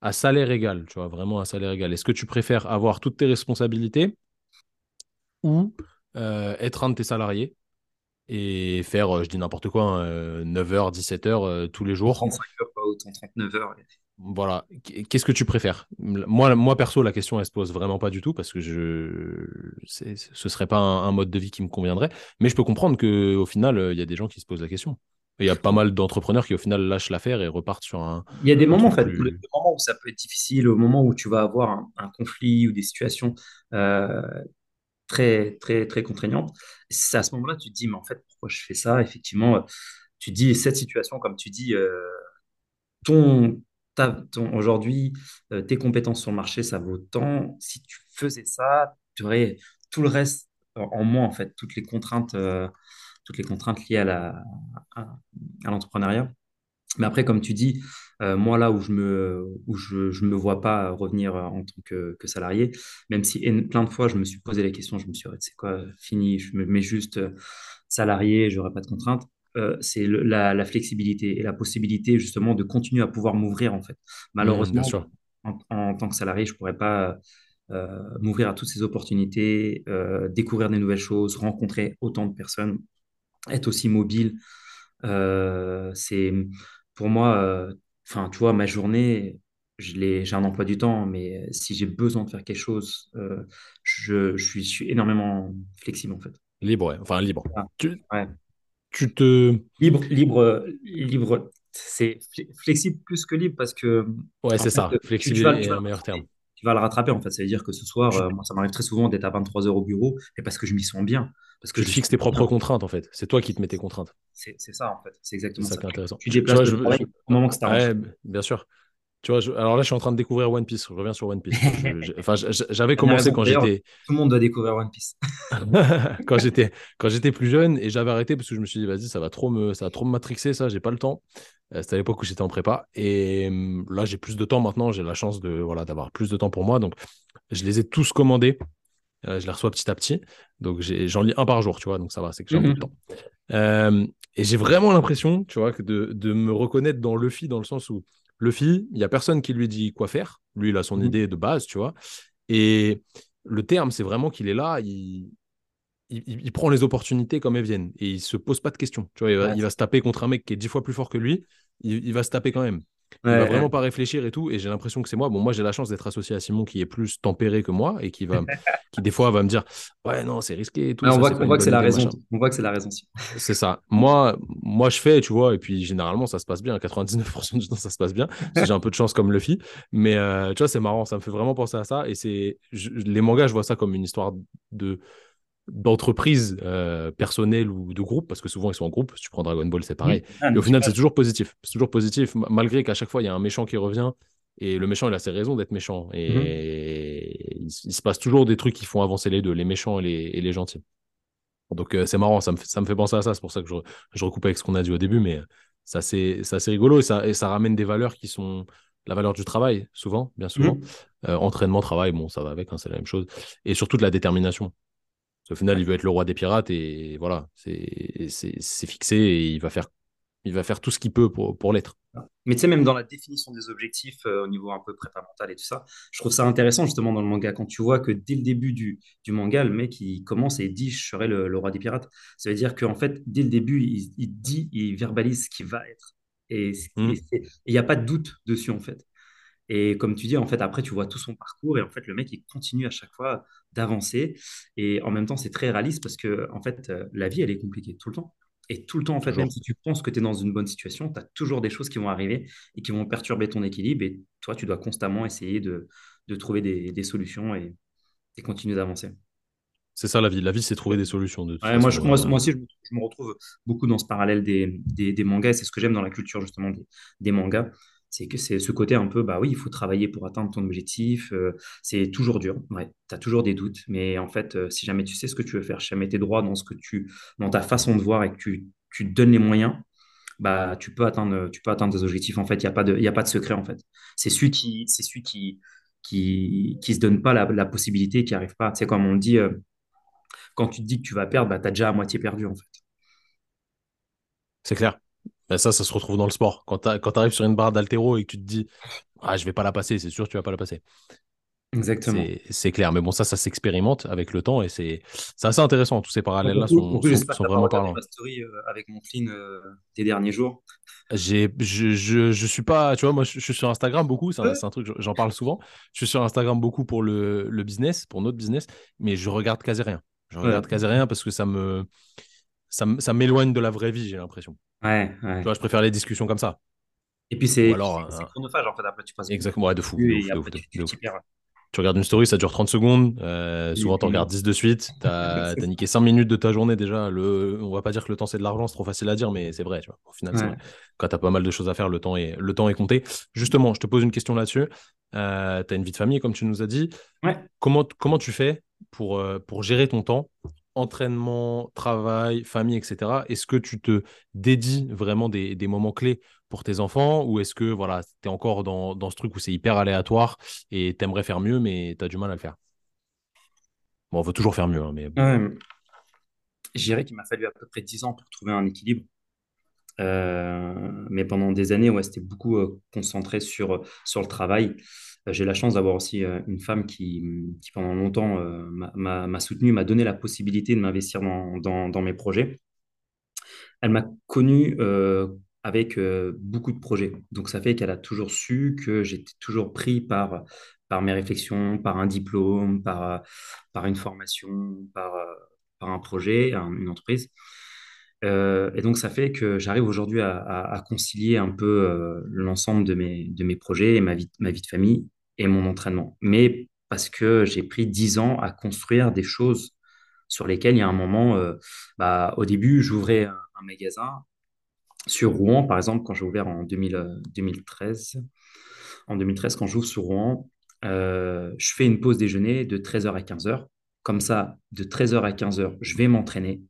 à salaire égal, tu vois, vraiment à salaire égal. Est-ce que tu préfères avoir toutes tes responsabilités ou euh, être un de tes salariés et faire, euh, je dis n'importe quoi, 9h, 17h tous les jours? 35 heures, pas autant, 39 heures. Voilà. Qu'est-ce que tu préfères? Moi, moi, perso, la question, elle se pose vraiment pas du tout parce que je... ce serait pas un, mode de vie qui me conviendrait. Mais je peux comprendre qu'au final, il y a des gens qui se posent la question. Il y a pas mal d'entrepreneurs qui, au final, lâchent l'affaire et repartent sur un. Il y a des moments, en fait, où ça peut être difficile, au moment où tu vas avoir un, conflit ou des situations euh, très, très, très contraignantes. C'est à ce moment-là, tu te dis, mais en fait, pourquoi je fais ça? Effectivement, euh, tu te dis, cette situation, comme tu dis, euh, ton, ton, aujourd'hui, tes compétences sur le marché, ça vaut tant. Si tu faisais ça, tu aurais tout le reste en moins, en fait, toutes les contraintes toutes les contraintes liées à la, à, l'entrepreneuriat. Mais après, comme tu dis, euh, moi là où je me où je, je me vois pas revenir en tant que, que, salarié, même si plein de fois je me suis posé la question, je me suis dit c'est quoi fini, je me mets juste euh, salarié, j'aurai pas de contraintes. Euh, c'est la, la, flexibilité et la possibilité justement de continuer à pouvoir m'ouvrir en fait. Malheureusement, en, en, tant que salarié, je pourrais pas m'ouvrir à toutes ces opportunités, découvrir des nouvelles choses, rencontrer autant de personnes être aussi mobile. Euh, c'est pour moi, euh, enfin, tu vois, ma journée, j'ai un emploi du temps, mais si j'ai besoin de faire quelque chose, euh, je, je, suis, je, suis, énormément flexible en fait. Libre, ouais. enfin libre. Ah, tu, ouais. tu te. Libre, libre, libre. C'est flexible plus que libre parce que. Ouais, c'est ça. Flexible est un meilleur terme tu vas le rattraper en fait. Ça veut dire que ce soir, moi, ça m'arrive très souvent d'être à 23 heures au bureau, mais parce que je m'y sens bien. Parce que tu fixes tes propres contraintes en fait. C'est toi qui te mets tes contraintes. C'est ça en fait. C'est exactement ça. ça. Qui est intéressant. Tu déplaces je, au moment que ça bien sûr. Tu vois, alors là, je suis en train de découvrir One Piece. Je reviens sur One Piece. enfin, j'avais commencé quand j'étais. Tout le monde doit découvrir One Piece. quand j'étais quand j'étais plus jeune et j'avais arrêté parce que je me suis dit vas-y, ça va trop me ça va trop me matrixer ça. J'ai pas le temps. Euh, c'était à l'époque où j'étais en prépa et là j'ai plus de temps maintenant. J'ai la chance de voilà d'avoir plus de temps pour moi. Donc je les ai tous commandés. Euh, je les reçois petit à petit. Donc j'en lis un par jour, tu vois. Donc ça va, c'est que j'ai un peu de mhm. temps. Euh, et j'ai vraiment l'impression, tu vois, que de, de me reconnaître dans Luffy dans le sens où Luffy, il n'y a personne qui lui dit quoi faire. Lui, il a son mmh. idée de base, tu vois. Et le terme, c'est vraiment qu'il est là, il, il, prend les opportunités comme elles viennent et il se pose pas de questions. Tu vois, il va, se taper contre un mec qui est dix fois plus fort que lui, il, va se taper quand même il va vraiment pas réfléchir et tout. Et j'ai l'impression que c'est moi. Bon, moi, j'ai la chance d'être associé à Simon qui est plus tempéré que moi et qui va, qui des fois va me dire, ouais, non, c'est risqué et tout. on, voit, que c'est la raison. On voit que c'est la raison. C'est ça. Moi, moi, je fais, tu vois, et puis généralement, ça se passe bien. 99% du temps, ça se passe bien. j'ai un peu de chance comme Luffy. Mais euh, tu vois, c'est marrant. Ça me fait vraiment penser à ça. Et c'est les mangas, je vois ça comme une histoire de d'entreprise euh, personnelle ou de groupe, parce que souvent ils sont en groupe. Si tu prends Dragon Ball, c'est pareil. Ah, et au final, c'est toujours positif. C'est toujours positif, malgré qu'à chaque fois, il y a un méchant qui revient. Et le méchant, il a ses raisons d'être méchant. Et mhm. il, se passe toujours des trucs qui font avancer les deux, les méchants et les, et les gentils. Donc euh, c'est marrant, ça me, fait, ça me fait penser à ça. C'est pour ça que je, je recoupe avec ce qu'on a dit au début, mais ça c'est rigolo et ça, et ça ramène des valeurs qui sont la valeur du travail, souvent, bien souvent. Mhm. Euh, entraînement, travail, bon, ça va avec, hein, c'est la même chose. Et surtout de la détermination. Au final, il veut être le roi des pirates et voilà, c'est fixé et il va faire, il va faire tout ce qu'il peut pour, pour l'être. Mais tu sais, même dans la définition des objectifs euh, au niveau un peu prépa mental et tout ça, je trouve ça intéressant justement dans le manga quand tu vois que dès le début du, du manga, le mec il commence et il dit Je serai le, roi des pirates. Ça veut dire qu'en fait, dès le début, il, il dit, il verbalise ce qu'il va être. Et mmh. il n'y a pas de doute dessus en fait. Et comme tu dis, en fait, après, tu vois tout son parcours et en fait, le mec, il continue à chaque fois d'avancer. Et en même temps, c'est très réaliste parce que, en fait, euh, la vie, elle est compliquée tout le temps. Et tout le temps, en fait, même si tu penses que tu es dans une bonne situation, tu as toujours des choses qui vont arriver et qui vont perturber ton équilibre. Et toi, tu dois constamment essayer de, de trouver des, des, solutions et, et continuer d'avancer. C'est ça la vie. La vie, c'est trouver des solutions. De moi, je, moi, moi, aussi, je, me retrouve beaucoup dans ce parallèle des, des, des mangas. C'est ce que j'aime dans la culture, justement, des mangas c'est que c'est ce côté un peu, bah oui, il faut travailler pour atteindre ton objectif. Euh, c'est toujours dur. Ouais, tu as toujours des doutes. Mais en fait, euh, si jamais tu sais ce que tu veux faire, si jamais tu es droit dans, ce que tu, dans ta façon de voir et que tu, tu te donnes les moyens, bah, tu peux atteindre, tu peux atteindre tes objectifs. En fait, il n'y a, pas de, a pas de secret. En fait. C'est celui qui c'est qui, qui, qui se donne pas la, possibilité, qui arrive pas. C'est comme on dit, euh, quand tu te dis que tu vas perdre, bah, tu as déjà à moitié perdu. En fait. C'est clair. Ben ça, ça se retrouve dans le sport. Quand tu arrives sur une barre d'altéro et que tu te dis ah, je vais pas la passer, c'est sûr que tu vas pas la passer. Exactement. C'est clair. Mais bon, ça, ça s'expérimente avec le temps et c'est assez intéressant. Tous ces parallèles-là sont, sont, vraiment parlants. story euh, avec mon clean euh, des derniers jours. Je, je, je, suis pas, tu vois, moi je, suis sur Instagram beaucoup, c'est un, un, truc, j'en parle souvent. Je suis sur Instagram beaucoup pour le, le, business, pour notre business, mais je regarde quasi rien. Je regarde quasi rien parce que ça me, ça m'éloigne de la vraie vie, j'ai l'impression. Ouais, Tu vois, je préfère les discussions comme ça. Et puis c'est chronophage en fait. Après, tu passes. Exactement, ouais, de fou. tu, regardes une story, ça dure 30 secondes. Euh, souvent, tu regardes 10 de suite. Tu as, niqué 5 minutes de ta journée déjà. Le... On va pas dire que le temps c'est de l'argent, c'est trop facile à dire, mais c'est vrai. Tu vois. Au final, quand tu as pas mal de choses à faire, le temps est, le temps est compté. Justement, je te pose une question là-dessus. Euh, tu as une vie de famille, comme tu nous as dit. Comment, comment tu fais pour, euh, pour gérer ton temps entraînement, travail, famille, etc. Est-ce que tu te dédies vraiment des, moments clés pour tes enfants ou est-ce que voilà, tu es encore dans, ce truc où c'est hyper aléatoire et tu aimerais faire mieux mais tu as du mal à le faire? Bon, on veut toujours faire mieux. Hein, mais... je dirais qu'il m'a fallu à peu près 10 ans pour trouver un équilibre. Euh, mais pendant des années, ouais, c'était beaucoup euh, concentré sur, sur le travail. Euh, j'ai la chance d'avoir aussi une femme qui, qui pendant longtemps m'a soutenu, m'a donné la possibilité de m'investir dans, dans, mes projets. Elle m'a connu avec beaucoup de projets. Donc ça fait qu'elle a toujours su que j'étais toujours pris par, par mes réflexions, par un diplôme, par, par une formation, par, par un projet, une entreprise. Et donc, ça fait que j'arrive aujourd'hui à, concilier un peu l'ensemble de mes, projets et ma vie, de famille et mon entraînement. Mais parce que j'ai pris 10 ans à construire des choses sur lesquelles il y a un moment, euh, bah, au début, j'ouvrais un, magasin sur Rouen, par exemple, quand j'ai ouvert en 2000, 2013. En 2013, quand j'ouvre sur Rouen, euh, je fais une pause déjeuner de 13h à 15h. Comme ça, de 13h à 15h, je vais m'entraîner.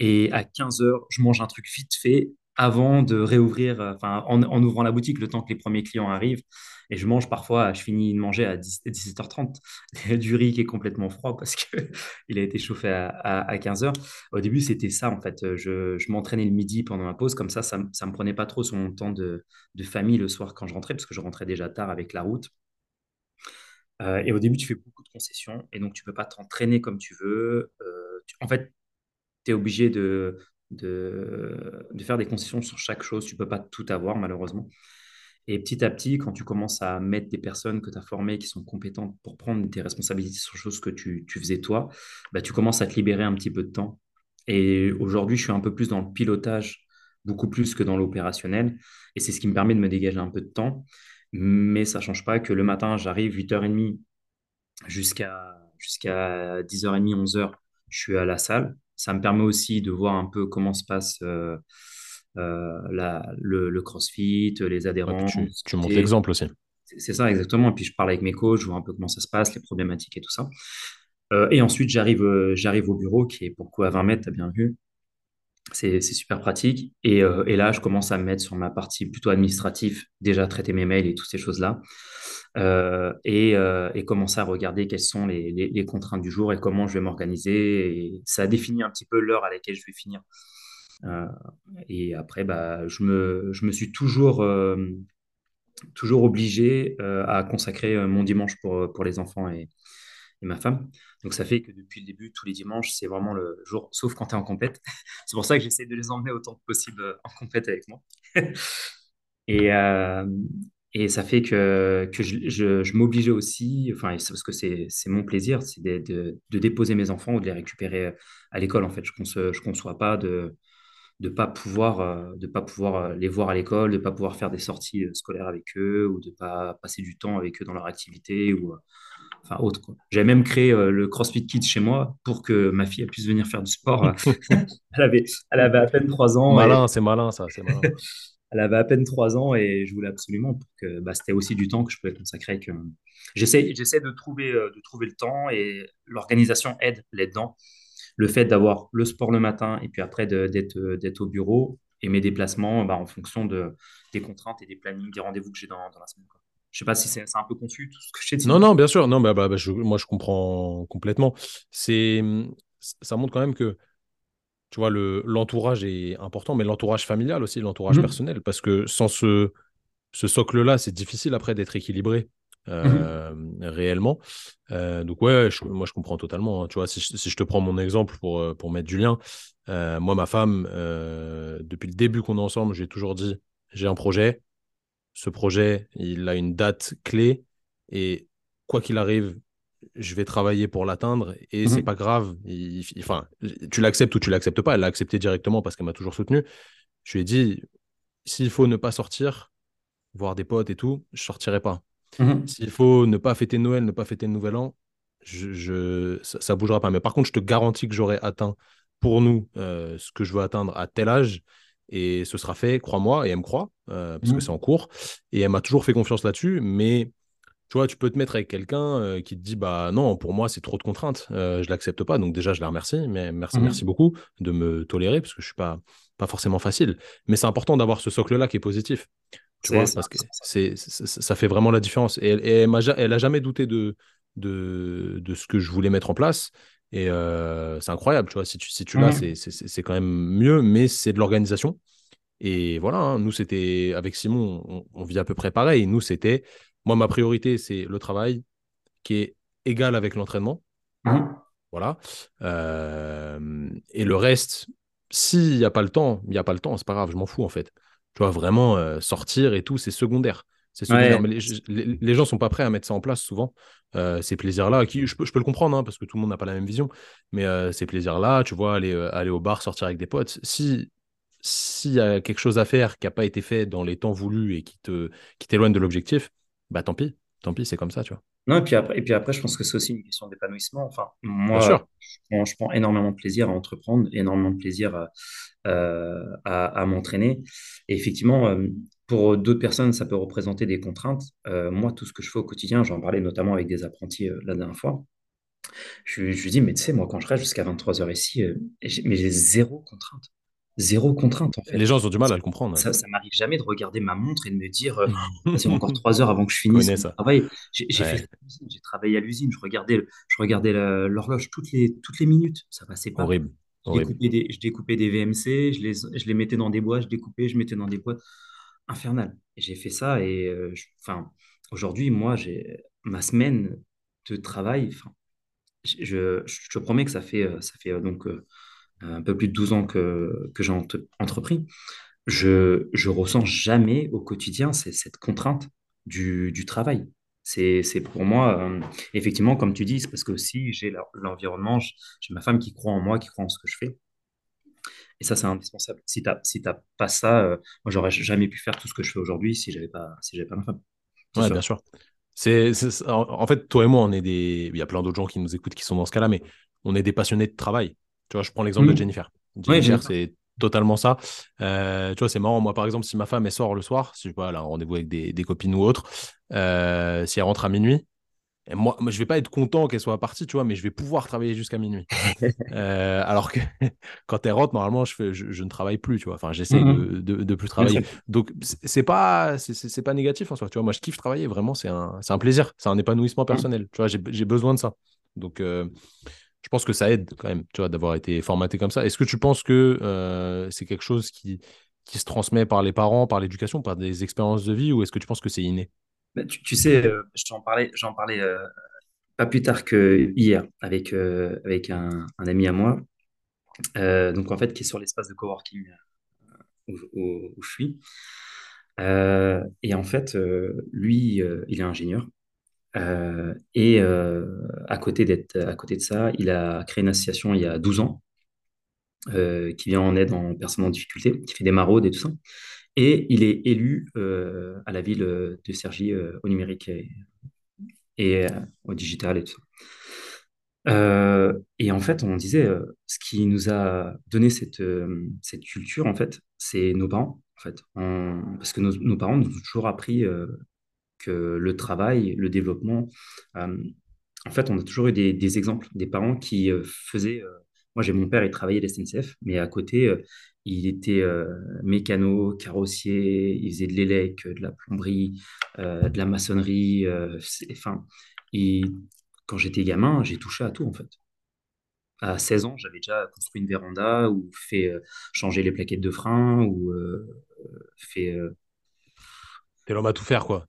Et à 15h, je mange un truc vite fait avant de réouvrir, euh, en, ouvrant la boutique, le temps que les premiers clients arrivent. Et je mange parfois, je finis de manger à 17h30 du riz qui est complètement froid parce qu'il a été chauffé à, à, à 15h. Au début, c'était ça, en fait. Je, m'entraînais le midi pendant ma pause. Comme ça, ça ne me prenait pas trop sur mon temps de, famille le soir quand je rentrais, parce que je rentrais déjà tard avec la route. Euh, et au début, tu fais beaucoup de concessions et donc tu ne peux pas t'entraîner comme tu veux. Euh, en fait, tu es obligé de, de, de, faire des concessions sur chaque chose. Tu peux pas tout avoir, malheureusement. Et petit à petit, quand tu commences à mettre des personnes que tu as formées qui sont compétentes pour prendre des responsabilités sur choses que tu, tu faisais toi, bah, tu commences à te libérer un petit peu de temps. Et aujourd'hui, je suis un peu plus dans le pilotage, beaucoup plus que dans l'opérationnel. Et c'est ce qui me permet de me dégager un peu de temps. Mais ça ne change pas que le matin, j'arrive 8h30 jusqu'à jusqu'à 10h30, 11h, je suis à la salle. Ça me permet aussi de voir un peu comment se passe euh, euh, la, le, le, crossfit, les adhérents. Ouais, tu, tu montres l'exemple aussi. C'est ça, exactement. Et puis je parle avec mes coachs, je vois un peu comment ça se passe, les problématiques et tout ça. Euh, et ensuite, j'arrive j'arrive au bureau qui est pour à 20 mètres, tu as bien vu. C'est super pratique. Et, euh, et, là, je commence à me mettre sur ma partie plutôt administrative, déjà traiter mes mails et toutes ces choses-là. Euh, et, euh, et, commencer à regarder quelles sont les, contraintes du jour et comment je vais m'organiser. Et ça définit un petit peu l'heure à laquelle je vais finir. Et après, bah, je, me, je me suis toujours, toujours obligé à consacrer mon dimanche pour, pour les enfants et, et ma femme. Donc ça fait que depuis le début, tous les dimanches, c'est vraiment le jour, sauf quand tu es en compète. c'est pour ça que j'essaie de les emmener autant que possible en compète avec moi. et, euh, et ça fait que, que je, je, je m'obligeais aussi, enfin, parce que c'est mon plaisir, c'est de, de, de, déposer mes enfants ou de les récupérer à l'école. En fait, je ne je conçois pas de de pas pouvoir de pas pouvoir les voir à l'école, de pas pouvoir faire des sorties scolaires avec eux ou de pas passer du temps avec eux dans leur activité ou enfin autre. J'avais même créé euh, le CrossFit Kids chez moi pour que ma fille puisse venir faire du sport. elle, avait, elle avait à peine 3 ans. Malin, et... c'est malin ça, c'est malin. elle avait à peine 3 ans et je voulais absolument pour que bah, c'était aussi du temps que je pouvais consacrer. Que... J'essaie, j'essaie de, trouver, de trouver le temps et l'organisation aide là-dedans. Le fait d'avoir le sport le matin et puis après d'être au bureau et mes déplacements bah, en fonction de, des contraintes et des plannings, des rendez-vous que j'ai dans, dans la semaine. Quoi. Je sais pas si c'est un peu confus tout ce que je dit. Non, non, bien sûr. Non, bah, bah, bah je, moi, je comprends complètement. C'est, ça montre quand même que, tu vois, le, l'entourage est important, mais l'entourage familial aussi, l'entourage mmh. personnel, parce que sans ce, ce socle-là, c'est difficile après d'être équilibré. Euh, mmh. réellement. Euh, donc ouais, je, moi je comprends totalement. Hein. Tu vois, si je, si je, te prends mon exemple pour, pour mettre du lien, euh, moi ma femme, depuis le début qu'on est ensemble, j'ai toujours dit, j'ai un projet, ce projet, il a une date clé et quoi qu'il arrive, je vais travailler pour l'atteindre et mmh. c'est pas grave. Il, il, enfin, tu l'acceptes ou tu l'acceptes pas. Elle l'a accepté directement parce qu'elle m'a toujours soutenu. Je lui ai dit, s'il faut ne pas sortir, voir des potes et tout, je sortirai pas. Mmh. S'il faut ne pas fêter Noël, ne pas fêter le Nouvel An, je, je ça, ne bougera pas. Mais par contre, je te garantis que j'aurai atteint pour nous euh, ce que je veux atteindre à tel âge et ce sera fait, crois-moi, et elle me croit, euh, parce mmh. que c'est en cours. Et elle m'a toujours fait confiance là-dessus. Mais tu vois, tu peux te mettre avec quelqu'un euh, qui te dit Bah non, pour moi, c'est trop de contraintes, euh, je l'accepte pas. Donc, déjà, je la remercie. Mais merci, mmh. merci beaucoup de me tolérer, parce que je suis pas, pas forcément facile. Mais c'est important d'avoir ce socle-là qui est positif. Tu vois, ça, parce que c'est, ça fait vraiment la différence. Et elle, et elle, elle a jamais douté de, de, de ce que je voulais mettre en place. Et euh, c'est incroyable, tu vois, si tu, si tu l'as, mmh. c'est quand même mieux, mais c'est de l'organisation. Et voilà, hein, nous, c'était, avec Simon, on, on, vit à peu près pareil. Nous, c'était, moi, ma priorité, c'est le travail qui est égal avec l'entraînement. Mmh. Voilà. Euh, et le reste, s'il n'y a pas le temps, il n'y a pas le temps, c'est pas grave, je m'en fous en fait. Tu vois, vraiment euh, sortir et tout, c'est secondaire. C'est ouais. mais les, les, les, gens sont pas prêts à mettre ça en place souvent. Euh, ces plaisirs-là, qui je peux, je peux le comprendre hein, parce que tout le monde n'a pas la même vision, mais euh, ces plaisirs-là, tu vois, aller, euh, aller au bar, sortir avec des potes, si s'il y a quelque chose à faire qui n'a pas été fait dans les temps voulus et qui te qui t'éloigne de l'objectif, bah tant pis. tant pis, c'est comme ça, tu vois. Non, et puis après, et puis après, je pense que c'est aussi une question d'épanouissement. Enfin, moi, je prends, je prends énormément de plaisir à entreprendre, énormément de plaisir à, à, à m'entraîner. Et effectivement, euh, pour d'autres personnes, ça peut représenter des contraintes. Euh, moi, tout ce que je fais au quotidien, j'en parlais notamment avec des apprentis euh, la dernière fois, je, lui dis, mais tu sais, moi, quand je reste jusqu'à 23 heures ici, euh, j'ai- mais j'ai zéro contrainte. Zéro contrainte, en Et les fait. gens ont du mal à le comprendre. ouais. Ça, ça m'arrive jamais de regarder ma montre et de me dire, euh, vas-y, encore trois heures avant que je finisse mon travail. J'ai fait Ouais, travaillé à l'usine, je regardais, je regardais l'horloge toutes les, toutes les minutes, ça passait pas. horrible. Je Horrible. découpais des, je découpais des VMC, je les, je les mettais dans des boîtes, je découpais, je mettais dans des boîtes. Infernal. J'ai fait ça et euh, enfin, aujourd'hui, moi, j'ai ma semaine de travail. Je, te promets que ça fait, euh, ça fait euh, donc un peu plus de 12 ans que, que j'ai ent- entrepris je, je ressens jamais au quotidien cette contrainte du, du travail. C'est, pour moi, effectivement, comme tu dis, c'est parce que aussi j'ai l'en- l'environnement, j'ai ma femme qui croit en moi, qui croit en ce que je fais. Et ça, c'est indispensable. Si tu n'as si t'as pas ça, euh, moi, j'aurais jamais pu faire tout ce que je fais aujourd'hui si j'avais pas, si j'avais pas ma femme. Ouais, bien sûr. sûr. C'est, c'est- en fait, toi et moi, on est des. Il y a plein d'autres gens qui nous écoutent qui sont dans ce cas-là, mais on est des passionnés de travail. Tu vois, je prends l'exemple de Mhm. Jennifer. Ouais, Jennifer, c'est totalement ça. Euh, tu vois, c'est marrant. Moi, par exemple, si ma femme, elle sort le soir, si je elle a un rendez-vous avec des, des copines ou autre, euh, si elle rentre à minuit, et moi, moi, je vais pas être content qu'elle soit partie, tu vois, mais je vais pouvoir travailler jusqu'à minuit. Euh, alors que quand elle rentre, normalement, je, fais, je, je ne travaille plus, tu vois. Enfin, j'essaye Mhm. de, de, de plus travailler. Donc, c'est pas, c'est pas négatif en soi, tu vois. Moi, je kiffe travailler, vraiment, c'est un, un plaisir, c'est un épanouissement Mhm. personnel, tu vois. J'ai j'ai besoin de ça. Donc, euh, je pense que ça aide quand même, tu vois, d'avoir été formaté comme ça. Est-ce que tu penses que euh, c'est quelque chose qui, qui se transmet par les parents, par l'éducation, par des expériences de vie, ou est-ce que tu penses que c'est inné? Bah, tu, sais, euh, je t'en parlais, j'en parlais euh, pas plus tard que hier avec, euh, avec un, ami à moi, donc en fait, qui est sur l'espace de coworking où, je suis. Et en fait, lui, il est ingénieur. Et à côté à côté de ça, il a créé une association il y a 12 ans qui vient en aide en personnes en difficulté, qui fait des maraudes et tout ça. Et il est élu euh, à la ville euh, de Cergy euh, au numérique et, euh, au digital et tout et en fait, on disait, ce qui nous a donné cette, cette culture, en fait, c'est nos parents, en fait. Parce que nos, parents nous ont toujours appris que le travail, le développement, en fait, on a toujours eu des, exemples, des parents qui faisaient. Euh, moi, j'ai mon père, il travaillait à SNCF, mais à côté, euh, il était euh, mécano, carrossier, il faisait de l'élec, de la plomberie, euh, de la maçonnerie. euh, enfin, quand j'étais gamin, j'ai touché à tout, en fait. À 16 ans, j'avais déjà construit une véranda ou fait euh, changer les plaquettes de frein ou euh, fait. euh, T'es l'homme à tout faire, quoi.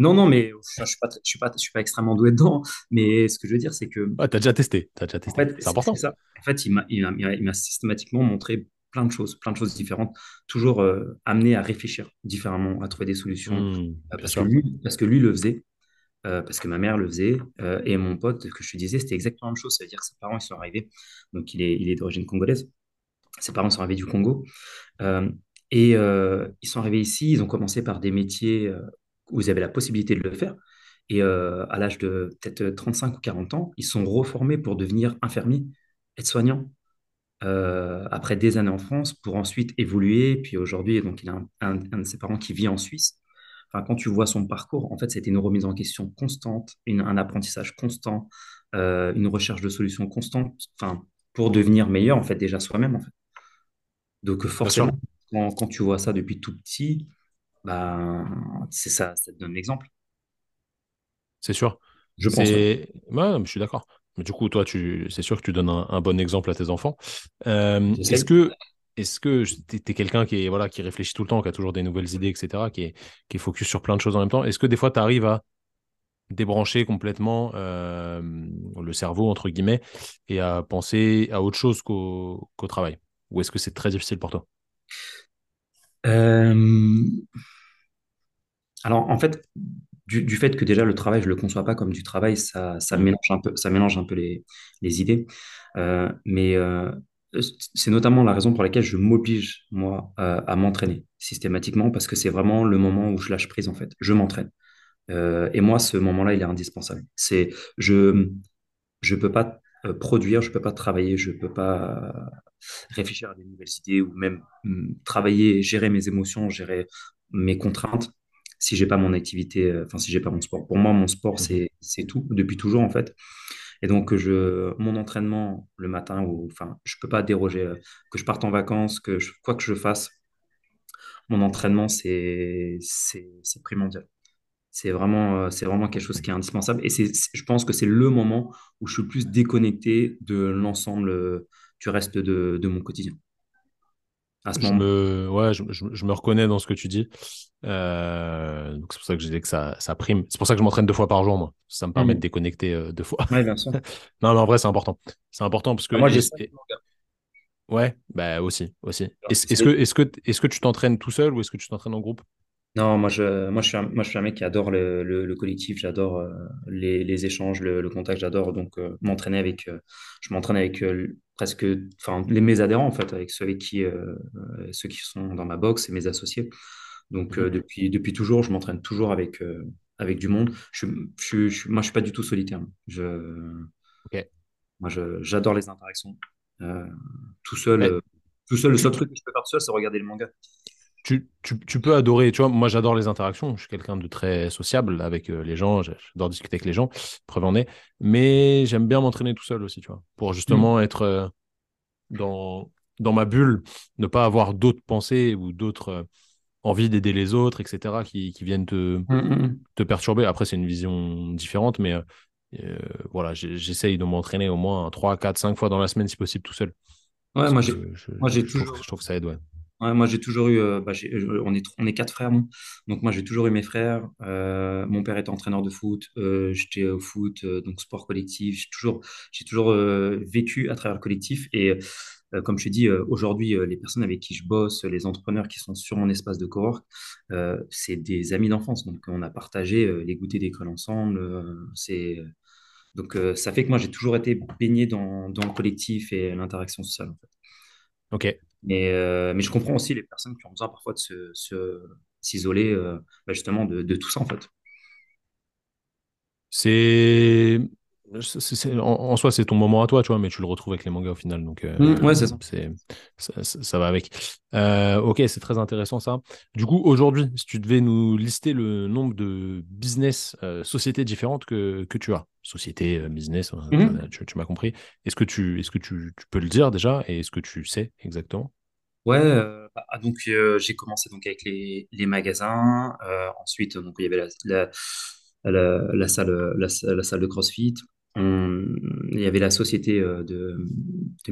Non, non, mais je ne suis pas, je suis pas, je suis pas extrêmement doué dedans. Mais ce que je veux dire, c'est que Ouais, t'as déjà testé, t'as déjà En testé. fait, C'est important. ça. En fait, il m'a il m'a- il m'a- systématiquement montré plein de choses, plein de choses différentes, toujours euh, amené à réfléchir différemment, à trouver des solutions, Hmm, euh, parce que lui, parce que lui le faisait, euh, parce que ma mère le faisait, euh, et mon pote, que je te disais, c'était exactement la même chose. Ça veut dire que ses parents, ils sont arrivés, donc il est, il est d'origine congolaise. Ses parents sont arrivés du Congo, et ils sont arrivés ici, ils ont commencé par des métiers où ils avaient la possibilité de le faire. Et euh, à l'âge de peut-être 35 ou 40 ans, ils sont reformés pour devenir infirmiers, aides-soignants, euh, après des années en France, pour ensuite évoluer. Puis aujourd'hui, donc il a un, un- un de ses parents qui vit en Suisse. Enfin, quand tu vois son parcours, en fait, c'était une remise en question constante, une- un apprentissage constant, euh, une recherche de solutions constante, enfin, pour devenir meilleur, en fait, déjà soi-même, en fait. Donc, forcément, quand, quand tu vois ça depuis tout petit, ben, c'est ça, ça te donne l'exemple, c'est sûr. je pense. ouais. Je suis d'accord. Mais du coup, toi, tu... c'est sûr que tu donnes un, un bon exemple à tes enfants. Euh, est-ce que est-ce que tu es, quelqu'un qui est, voilà, qui réfléchit tout le temps, qui a toujours des nouvelles idées, etc., qui est, qui est focus sur plein de choses en même temps? Est-ce que des fois, tu arrives à débrancher complètement euh, le cerveau, entre guillemets, et à penser à autre chose qu'au qu'au travail? Ou est-ce que c'est très difficile pour toi? Euh, alors, en fait, du, du fait que déjà le travail, je le conçois pas comme du travail, ça, ça mélange un peu, ça mélange un peu les, les idées. Euh, mais euh, c'est notamment la raison pour laquelle je m'oblige, moi, à, à m'entraîner systématiquement, parce que c'est vraiment le moment où je lâche prise, en fait. Je m'entraîne. et moi, ce moment-là, il est indispensable. C'est, je, je peux pas produire, je peux pas travailler, je peux pas réfléchir à des nouvelles idées ou même mm, travailler, gérer mes émotions, gérer mes contraintes si j'ai pas mon activité, enfin si j'ai pas mon sport. Pour moi, mon sport, Mhm. c'est tout depuis toujours en fait. Et donc, je, mon entraînement le matin, ou, enfin, je peux pas déroger, euh, que je parte en vacances, que je- quoi que je fasse, mon entraînement, c'est, c'est primordial. C'est vraiment, euh, c'est vraiment quelque chose qui est indispensable. Et c'est, je pense que c'est le moment où je suis le plus déconnecté de l'ensemble euh, du reste de, de mon quotidien. À ce Je moment. me, ouais, je, je- je me reconnais dans ce que tu dis. Euh, donc c'est pour ça que j'ai dit que ça, ça prime. C'est pour ça que je m'entraîne deux fois par jour, moi. Ça me permet de Mhm. déconnecter euh, deux fois. Ouais, bien sûr. Non, mais en vrai, c'est important. C'est important parce que, Ah, moi, j'ai ouais, bah aussi, aussi. Est-ce, que, est-ce que tu t'entraînes tout seul ou est-ce que tu t'entraînes en groupe? Non, moi je, moi, je suis un, moi, je suis un mec qui adore le, le, le collectif, j'adore euh, les, les échanges, le, le contact, j'adore donc euh, m'entraîner avec, euh, je m'entraîne avec euh, presque, enfin, les, mes adhérents en fait, avec ceux avec qui, euh, euh, ceux qui sont dans ma box et mes associés. Donc Mhm. depuis, depuis toujours, je m'entraîne toujours avec, euh, avec du monde. Je, je, je, moi, je suis pas du tout solitaire. Je, Ok. moi, je, j'adore les interactions. Euh, tout seul, euh, tout seul, le seul truc que je peux faire tout seul, c'est regarder le manga. Tu, tu, tu peux adorer, tu vois, moi j'adore les interactions, je suis quelqu'un de très sociable avec euh, les gens, j'adore discuter avec les gens, preuve en est, mais j'aime bien m'entraîner tout seul aussi, tu vois, pour Mm. justement être euh, dans, dans ma bulle, ne pas avoir d'autres pensées ou d'autres euh, envies d'aider les autres, etc., qui, qui viennent te, Mm, mm, mm. te perturber. Après, c'est une vision différente, mais euh, voilà, j'essaye de m'entraîner au moins 3 4 5 fois dans la semaine si possible tout seul, Ouais, parce moi j'ai, je, je toujours, je trouve que ça aide, ouais. Moi j'ai toujours eu, euh, bah, euh, on est, quatre frères, non? Donc moi j'ai toujours eu mes frères. Euh, mon père était entraîneur de foot, j'étais au foot, donc sport collectif. J'ai toujours, j'ai toujours vécu à travers le collectif. Et comme je t'ai dit, euh, aujourd'hui, les personnes avec qui je bosse, les entrepreneurs qui sont sur mon espace de cowork, euh, c'est des amis d'enfance. Donc on a partagé les goûters d'école ensemble. donc ça fait que moi j'ai toujours été baigné dans, dans le collectif et l'interaction sociale. Ok. Mais, euh, mais je comprends aussi les personnes qui ont besoin parfois de s'isoler euh, bah, justement de, de tout ça en fait. C'est. C'est- c'est- en, en soi, c'est ton moment à toi, tu vois, mais tu le retrouves avec les mangas au final, donc euh, ouais, c'est ça. ça, ça- ça va avec. Euh, ok, c'est très intéressant ça. Du coup, aujourd'hui, si tu devais nous lister le nombre de business, euh, sociétés différentes que, que tu as, société, euh, business, Mhm. tu, tu m'as compris, est-ce que, tu, est-ce que tu, tu peux le dire déjà et est-ce que tu sais exactement? Ouais, euh, bah, ah, donc j'ai commencé donc avec les, les magasins. ensuite, donc il y avait la, la, la, la salle, la, la salle de CrossFit. On- il y avait la société euh, de,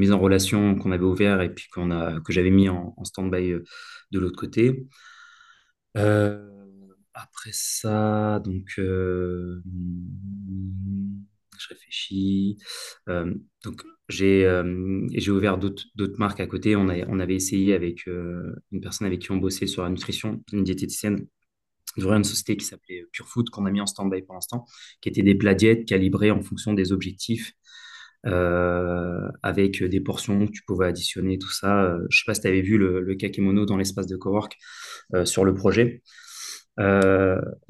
mise en relation qu'on avait ouvert et puis a, que j'avais mis en, stand-by euh, de l'autre côté. Euh, après ça, donc, euh, je réfléchis. Euh, donc, j'ai euh, ouvert d'autres marques à côté. On, a, on avait essayé avec euh, une personne avec qui on bossait sur la nutrition, une diététicienne, d'ouvrir une société qui s'appelait Pure Food, qu'on a mis en stand-by pour l'instant, qui était des plats diètes calibrés en fonction des objectifs. euh, avec des portions que tu pouvais additionner, tout ça. Euh, Je sais pas si tu avais vu le, kakemono dans l'espace de cowork euh, sur le projet.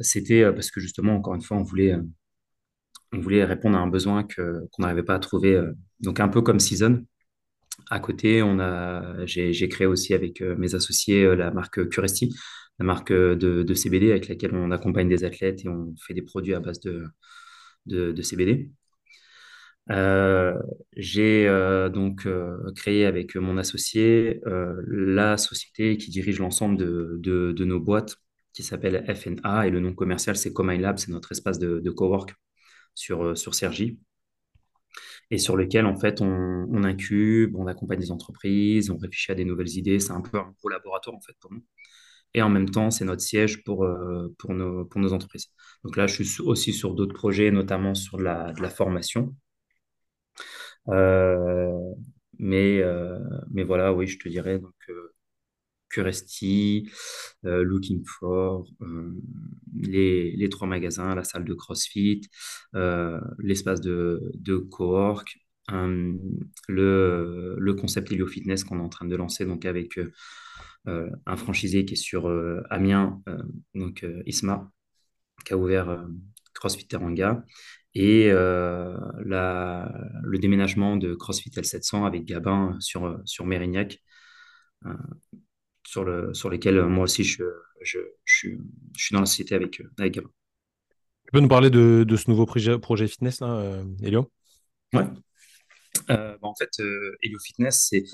C'était parce que justement, encore une fois, on voulait, on voulait répondre à un besoin qu'on n'arrivait pas à trouver. donc un peu comme Season. À côté, j'ai, créé aussi avec mes associés la marque Curesti, la marque euh, de, CBD avec laquelle on accompagne des athlètes et on fait des produits à base de, CBD. Euh, j'ai euh, donc créé avec mon associé la société qui dirige l'ensemble de, nos boîtes qui s'appelle FNA et le nom commercial c'est Comin Lab, c'est notre espace de, cowork sur, sur Cergy et sur lequel en fait on, on incube, on accompagne des entreprises, on réfléchit à des nouvelles idées, c'est un peu un gros laboratoire en fait pour nous. Et en même temps, c'est notre siège pour, euh, pour, nos, pour nos entreprises. Donc là, je suis aussi sur d'autres projets, notamment sur de la, de la formation. Euh, mais, euh, mais voilà, oui, je te dirais donc Curesti, Looking for, les, les trois magasins, la salle de CrossFit, l'espace de, de cowork, le, le concept Helio Fitness qu'on est en train de lancer donc avec un franchisé qui est sur euh, Amiens, euh, donc euh, Isma, qui a ouvert CrossFit Teranga et la, le déménagement de CrossFit L700 avec Gabin sur, sur Mérignac, sur, le, sur lesquels moi aussi je, je, je, suis, je suis dans la société avec, avec Gabin. Tu peux nous parler de, de ce nouveau projet, projet fitness, là, Elio? Ouais. Bah, en fait, Elio Fitness, c'est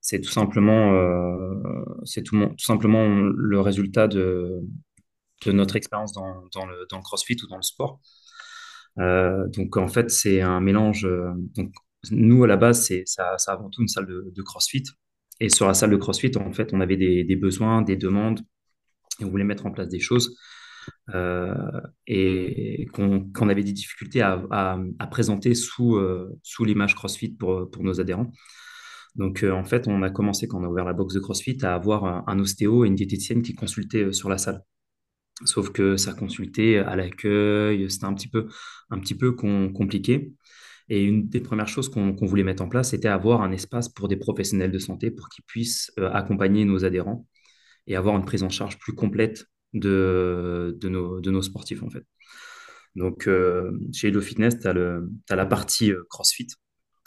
c'est tout simplement, euh, c'est tout, tout, simplement le résultat de, de notre expérience dans, dans, le, dans, le, CrossFit ou dans le sport. Euh, donc en fait, c'est un mélange. Euh, donc, nous, à la base, c'est ça, avant tout une salle de, CrossFit. Et sur la salle de CrossFit, en fait, on avait des, des besoins, des demandes, et on voulait mettre en place des choses. Et qu'on qu avait des difficultés à, à, présenter sous, sous l'image CrossFit pour, pour nos adhérents. Donc, euh, en fait, on a commencé, quand on a ouvert la box de CrossFit, à avoir un, ostéo et une diététicienne qui consultaient euh, sur la salle. Sauf que ça consultait à l'accueil, c'était un petit peu, un petit peu compliqué. Et une des premières choses qu'on qu voulait mettre en place, c'était avoir un espace pour des professionnels de santé pour qu'ils puissent euh, accompagner nos adhérents et avoir une prise en charge plus complète de, nos, sportifs, en fait. Donc, chez Hello Fitness, tu as, la partie CrossFit.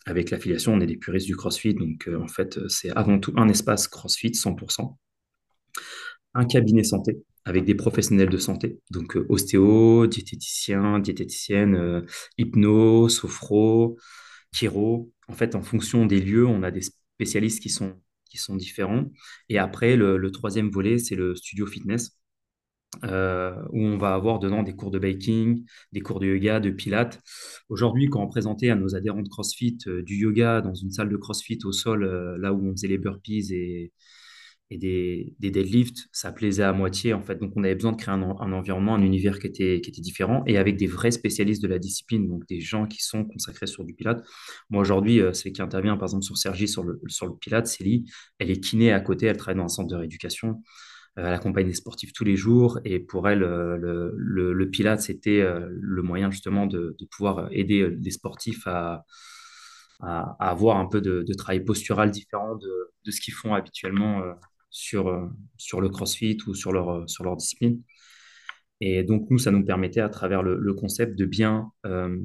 Avec l'affiliation, on est des puristes du CrossFit. Donc, euh, en fait, c'est avant tout un espace CrossFit 100%. Un cabinet santé avec des professionnels de santé, donc euh, ostéo, diététicien, diététicienne, euh, hypno, sophro, chiro. En fait, en fonction des lieux, on a des spécialistes qui sont, qui sont différents. Et après, le troisième volet, c'est le studio fitness, euh, où on va avoir dedans des cours de baking, des cours de yoga, de pilates. Aujourd'hui, quand on présentait à nos adhérents de CrossFit euh, du yoga dans une salle de CrossFit au sol, euh, là où on faisait les burpees et, et des, deadlifts, ça plaisait à moitié en fait. Donc on avait besoin de créer un, environnement, un univers qui était, différent et avec des vrais spécialistes de la discipline, donc des gens qui sont consacrés sur du pilates. Moi aujourd'hui, c'est qui intervient par exemple sur Sergi sur le, sur le pilates, Célie, elle est kiné à côté, elle travaille dans un centre de rééducation. Euh, elle accompagne des sportifs tous les jours et pour elle, euh, le, le, le c'était euh, le moyen justement de, pouvoir aider les sportifs à, avoir un peu de, travail postural différent de, ce qu'ils font habituellement sur, sur le CrossFit ou sur leur, sur leur discipline. Et donc, nous, ça nous permettait, à travers le, le concept, de bien euh,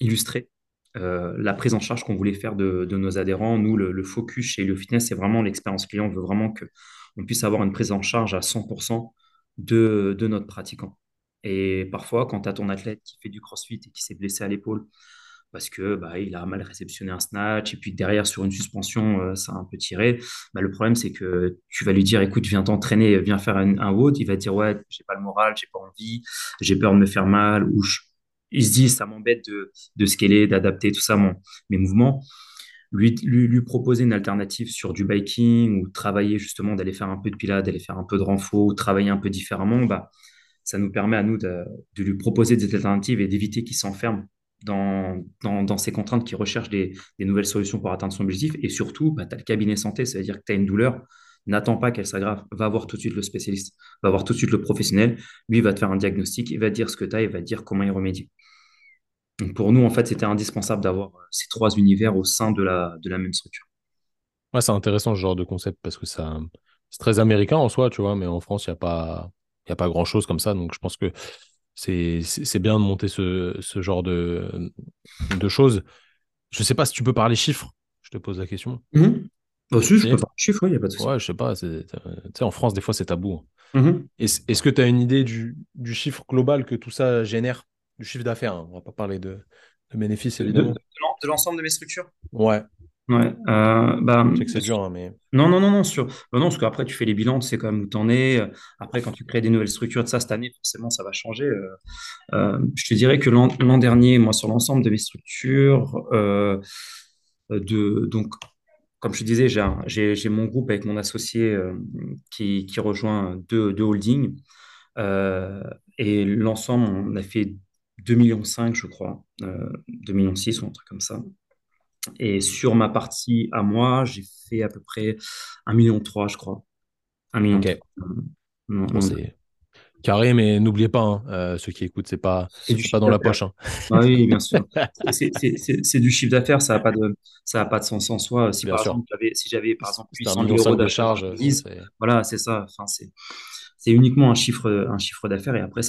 illustrer euh, la prise en charge qu'on voulait faire de, nos adhérents. Nous, le, le focus chez Helio Fitness, c'est vraiment l'expérience client. On veut vraiment que on puisse avoir une prise en charge à 100% de, de notre pratiquant. Et parfois, quand tu as ton athlète qui fait du crossfit et qui s'est blessé à l'épaule parce que bah, il a mal réceptionné un snatch et puis derrière sur une suspension euh, ça a un peu tiré bah, le problème c'est que tu vas lui dire écoute viens t'entraîner viens faire un, un WOD il va dire ouais j'ai pas le moral j'ai pas envie j'ai peur de me faire mal ou il se dit ça m'embête de, de scaler d'adapter tout ça mon, mes mouvements lui, proposer une alternative sur du biking ou travailler justement d'aller faire un peu de pilates, d'aller faire un peu de renfort travailler un peu différemment, bah, ça nous permet à nous de, lui proposer des alternatives et d'éviter qu'il s'enferme dans, dans, ces contraintes, qu'il recherche des, nouvelles solutions pour atteindre son objectif. Et surtout, bah, tu as le cabinet santé, ça veut dire que tu as une douleur, n'attends pas qu'elle s'aggrave, va voir tout de suite le spécialiste, va voir tout de suite le professionnel, lui va te faire un diagnostic, il va dire ce que tu as, il va dire comment y remédier. Donc pour nous, en fait, c'était indispensable d'avoir euh, ces trois univers au sein de la, de la même structure. Ouais, c'est intéressant ce genre de concept parce que ça, c'est très américain en soi, tu vois, mais en France, il n'y a pas, a pas grand chose comme ça. Donc je pense que c'est, c'est bien de monter ce, ce genre de, de choses. Je ne sais pas si tu peux parler chiffres. Je te pose la question. Mm -hmm. Bah, si, je peux parler chiffres, il n'y a pas de souci. Ouais, je sais pas. Tu sais, en France, des fois, c'est tabou. Mm -hmm. Est-ce, est-ce que tu as une idée du, du chiffre global que tout ça génère? Du chiffre d'affaires. Hein. On va pas parler de, de bénéfices, évidemment. De, de l'ensemble de mes structures? Ouais. Ouais. Euh, bah, je sais que c'est dur, hein, mais. Non, non, non, non, sur... non, non parce qu'après, tu fais les bilans, tu sais quand même où tu en es. Après, quand tu crées des nouvelles structures de ça cette année, forcément, ça va changer. Euh, euh, je te dirais que l'an dernier, moi, sur l'ensemble de mes structures, euh, de, donc, comme je te disais, j'ai mon groupe avec mon associé euh, qui, qui, rejoint deux, deux holdings. et l'ensemble, on a fait 2,5 millions, je crois, euh, 2,6 millions ou un truc comme ça. Et sur ma partie à moi, j'ai fait à peu près 1,3 million, je crois. 1 million. Okay. Non, bon, c'est carré, mais n'oubliez pas, hein, euh, ceux qui écoutent, c'est pas, pas dans la poche. Hein. Ah oui, bien sûr. c'est du chiffre d'affaires, ça n'a pas, de, pas de sens en soi. Si, bien par sûr. exemple, si j'avais, par exemple, 800 000 euros de charge, voilà, c'est ça. Enfin, c'est c'est uniquement un chiffre, un chiffre d'affaires et après,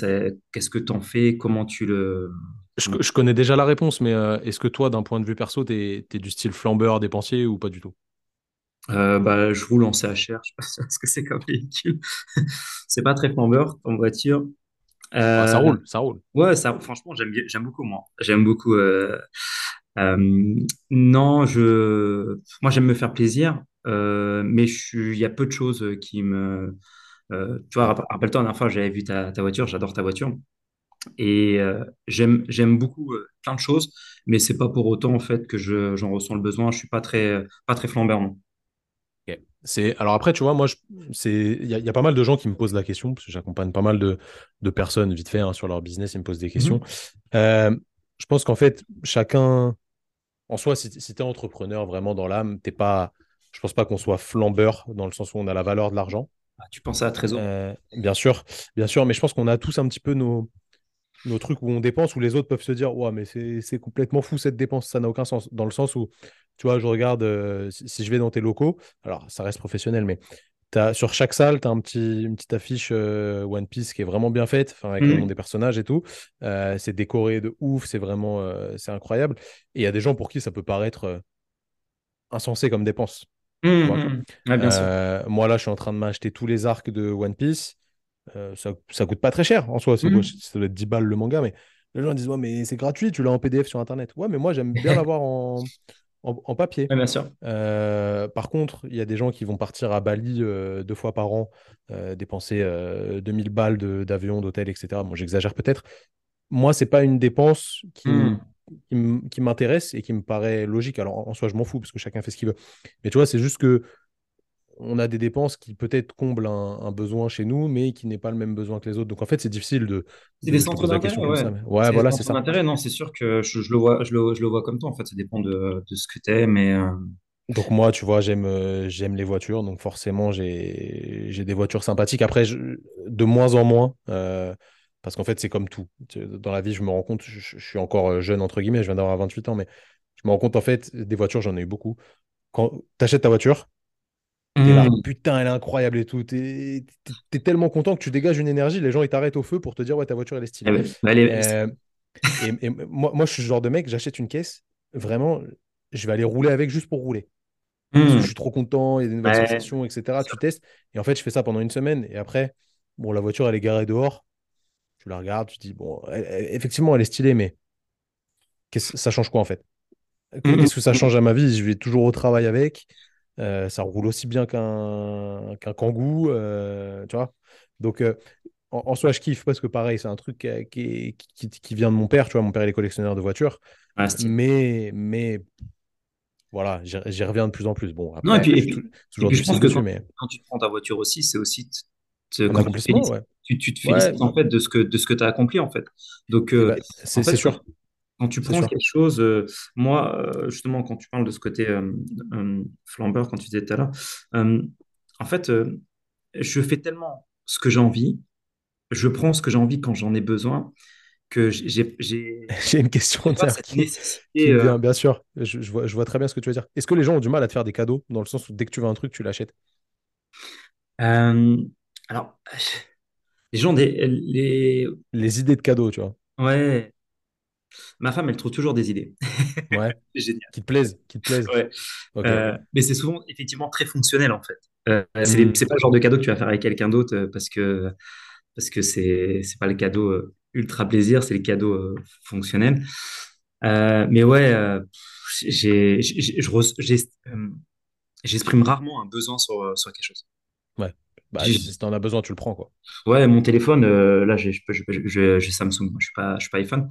qu'est-ce que tu en fais, comment tu le. Je, connais déjà la réponse, mais euh, est-ce que toi, d'un point de vue perso, tu es, du style flambeur, dépensier ou pas du tout? Euh, bah, je roule en CHR, je sais pas ce que c'est comme véhicule. c'est pas très flambeur en voiture. Ah, ça roule, ça roule. Ouais, ça, franchement, j'aime j'aime beaucoup moi. J'aime beaucoup. non, je, moi j'aime me faire plaisir, mais il y a peu de choses qui me, euh, tu vois, rappelle-toi, la dernière fois, j'avais vu ta, voiture, j'adore ta voiture. Et euh, j'aime, j'aime beaucoup euh, plein de choses, mais c'est pas pour autant en fait que je, j'en ressens le besoin. Je suis pas très, pas très flambeur, C'est alors après, tu vois, moi, il y, a pas mal de gens qui me posent la question parce que j'accompagne pas mal de, de personnes vite fait hein, sur leur business, ils me posent des questions. Mhm. je pense qu'en fait, chacun, en soi, si, si tu es entrepreneur vraiment dans l'âme, t'es pas, je pense pas qu'on soit flambeur dans le sens où on a la valeur de l'argent. Ah, tu pensais à Trésor? Euh, Bien sûr, bien sûr, mais je pense qu'on a tous un petit peu nos, nos trucs où on dépense, où les autres peuvent se dire Ouais, mais c'est complètement fou cette dépense, ça n'a aucun sens. Dans le sens où, tu vois, je regarde, euh, si, je vais dans tes locaux, alors ça reste professionnel, mais as, sur chaque salle, tu as un petit, une petite affiche euh, One Piece qui est vraiment bien faite, avec le mmh. nom des personnages et tout. c'est décoré de ouf, c'est vraiment c'est incroyable. Et il y a des gens pour qui ça peut paraître insensé comme dépense. Mmh, mmh, mmh. Euh, moi, là, je suis en train de m'acheter tous les arcs de One Piece. Euh, ça, ça coûte pas très cher en soi. Ça doit être 10 balles le manga, mais les gens disent Ouais, mais c'est gratuit, tu l'as en PDF sur Internet. Ouais, mais moi, j'aime bien l'avoir en, en, papier. bien sûr. Euh, par contre, il y a des gens qui vont partir à Bali deux fois par an, dépenser 2000 balles d'avion, d'hôtel, etc. Bon, j'exagère peut-être. Moi, c'est pas une dépense qui, qui m'intéresse et qui me paraît logique. Alors en soi, je m'en fous parce que chacun fait ce qu'il veut. Mais tu vois, c'est juste que on a des dépenses qui peut-être comblent un, besoin chez nous, mais qui n'est pas le même besoin que les autres. Donc en fait, c'est difficile de. C'est des centres d'intérêt. Ouais, ouais voilà, c'est ça. d'intérêt, non, c'est sûr que je, le vois, je le, je le, vois comme toi. En fait, ça dépend de, de ce que tu es, mais. Euh, donc moi, tu vois, j'aime euh, j'aime les voitures, donc forcément j'ai des voitures sympathiques. Après, de moins en moins, euh, parce qu'en fait, c'est comme tout. Dans la vie, je me rends compte, je, suis encore euh, jeune, entre guillemets, je viens d'avoir 28 ans, mais je me rends compte, en fait, des voitures, j'en ai eu beaucoup. Quand tu achètes ta voiture, t'es là, mmh. putain, elle est incroyable et tout. T'es es, tellement content que tu dégages une énergie, les gens, ils t'arrêtent au feu pour te dire, ouais, ta voiture, elle est stylée. Eh ben, euh, et, moi, moi, je suis ce genre de mec, j'achète une caisse, vraiment, je vais aller rouler avec juste pour rouler. Parce que mmh. je suis trop content, il y a des nouvelles sensations, etc. Tu testes. Et en fait, je fais ça pendant une semaine. Et après, bon, la voiture, elle est garée dehors tu la regardes, tu te dis, bon, effectivement, elle est stylée, mais ça change quoi en fait? Mm-hmm. Qu'est-ce que ça change à ma vie? Je vais toujours au travail avec. Euh, ça roule aussi bien qu'un qu'un Kangoo, euh, tu vois? Donc, euh, en, soi, je kiffe parce que pareil, c'est un truc qui, qui, qui, vient de mon père. Tu vois, mon père, il est collectionneur de voitures. Ah, mais, mais voilà, j'y reviens de plus en plus. Bon, après, et puis, toujours je pense que quand, mais... quand tu prends ta voiture aussi, c'est aussi te, accomplissement, ouais tu, tu te félicites en fait de ce que de ce que tu as accompli en fait. Donc euh, bah, c'est sûr. Quand tu prends quelque chose, euh, moi euh, justement quand tu parles de ce côté flambeur quand tu disais tout à l'heure, en fait je fais tellement ce que j'ai envie, je prends ce que j'ai envie quand j'en ai besoin que j'ai j'ai une question qui, vient, bien sûr. Je, je, vois, je vois très bien ce que tu veux dire. Est-ce que les gens ont du mal à te faire des cadeaux dans le sens où dès que tu veux un truc, tu l'achètes? Alors les gens, des, les... les idées de cadeaux, tu vois. Ouais. Ma femme, elle trouve toujours des idées. Ouais. Génial. Qui te plaisent, qui te plaisent. Ouais. Euh, mais c'est souvent effectivement très fonctionnel en fait. Euh, hmm. c'est pas le genre de cadeau que tu vas faire avec quelqu'un d'autre euh, parce que parce que c'est c'est pas le cadeau ultra plaisir, c'est le cadeau fonctionnel. mais ouais, j'ai j'exprime rarement un besoin sur sur quelque chose. Ouais. Bah, si tu en as besoin, tu le prends, quoi. Ouais, mon téléphone, euh, là, j'ai Samsung, je suis pas, je suis pas iPhone.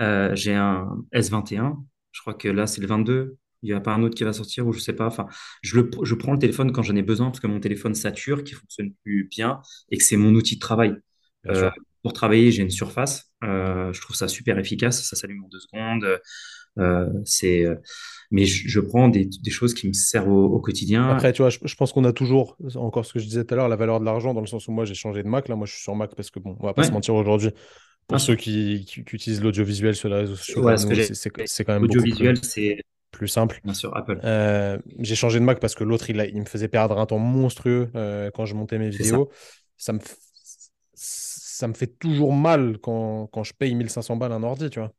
Euh, j'ai un S21. Je crois que là, c'est le 22. Il n'y a pas un autre qui va sortir ou je sais pas. Enfin, je, le, je prends le téléphone quand j'en ai besoin parce que mon téléphone sature, qui fonctionne plus bien et que c'est mon outil de travail. Euh, pour travailler, j'ai une surface. je trouve ça super efficace. Ça s'allume en deux secondes. Euh, c'est, euh, mais je, prends des, des, choses qui me servent au, quotidien. Après, tu vois, je, pense qu'on a toujours, encore ce que je disais tout à l'heure, la valeur de l'argent, dans le sens où moi j'ai changé de Mac. Là, moi je suis sur Mac parce que, bon, on va pas se mentir aujourd'hui. Pour ah. ceux qui, qui, utilisent l'audiovisuel sur les réseaux sociaux, c'est quand même l'audiovisuel, c'est plus simple. Bien sûr, Apple. Euh, j'ai changé de Mac parce que l'autre, il, il, me faisait perdre un temps monstrueux quand je montais mes vidéos. Ça. me ça me fait toujours mal quand, quand je paye 1500 balles un ordi, tu vois.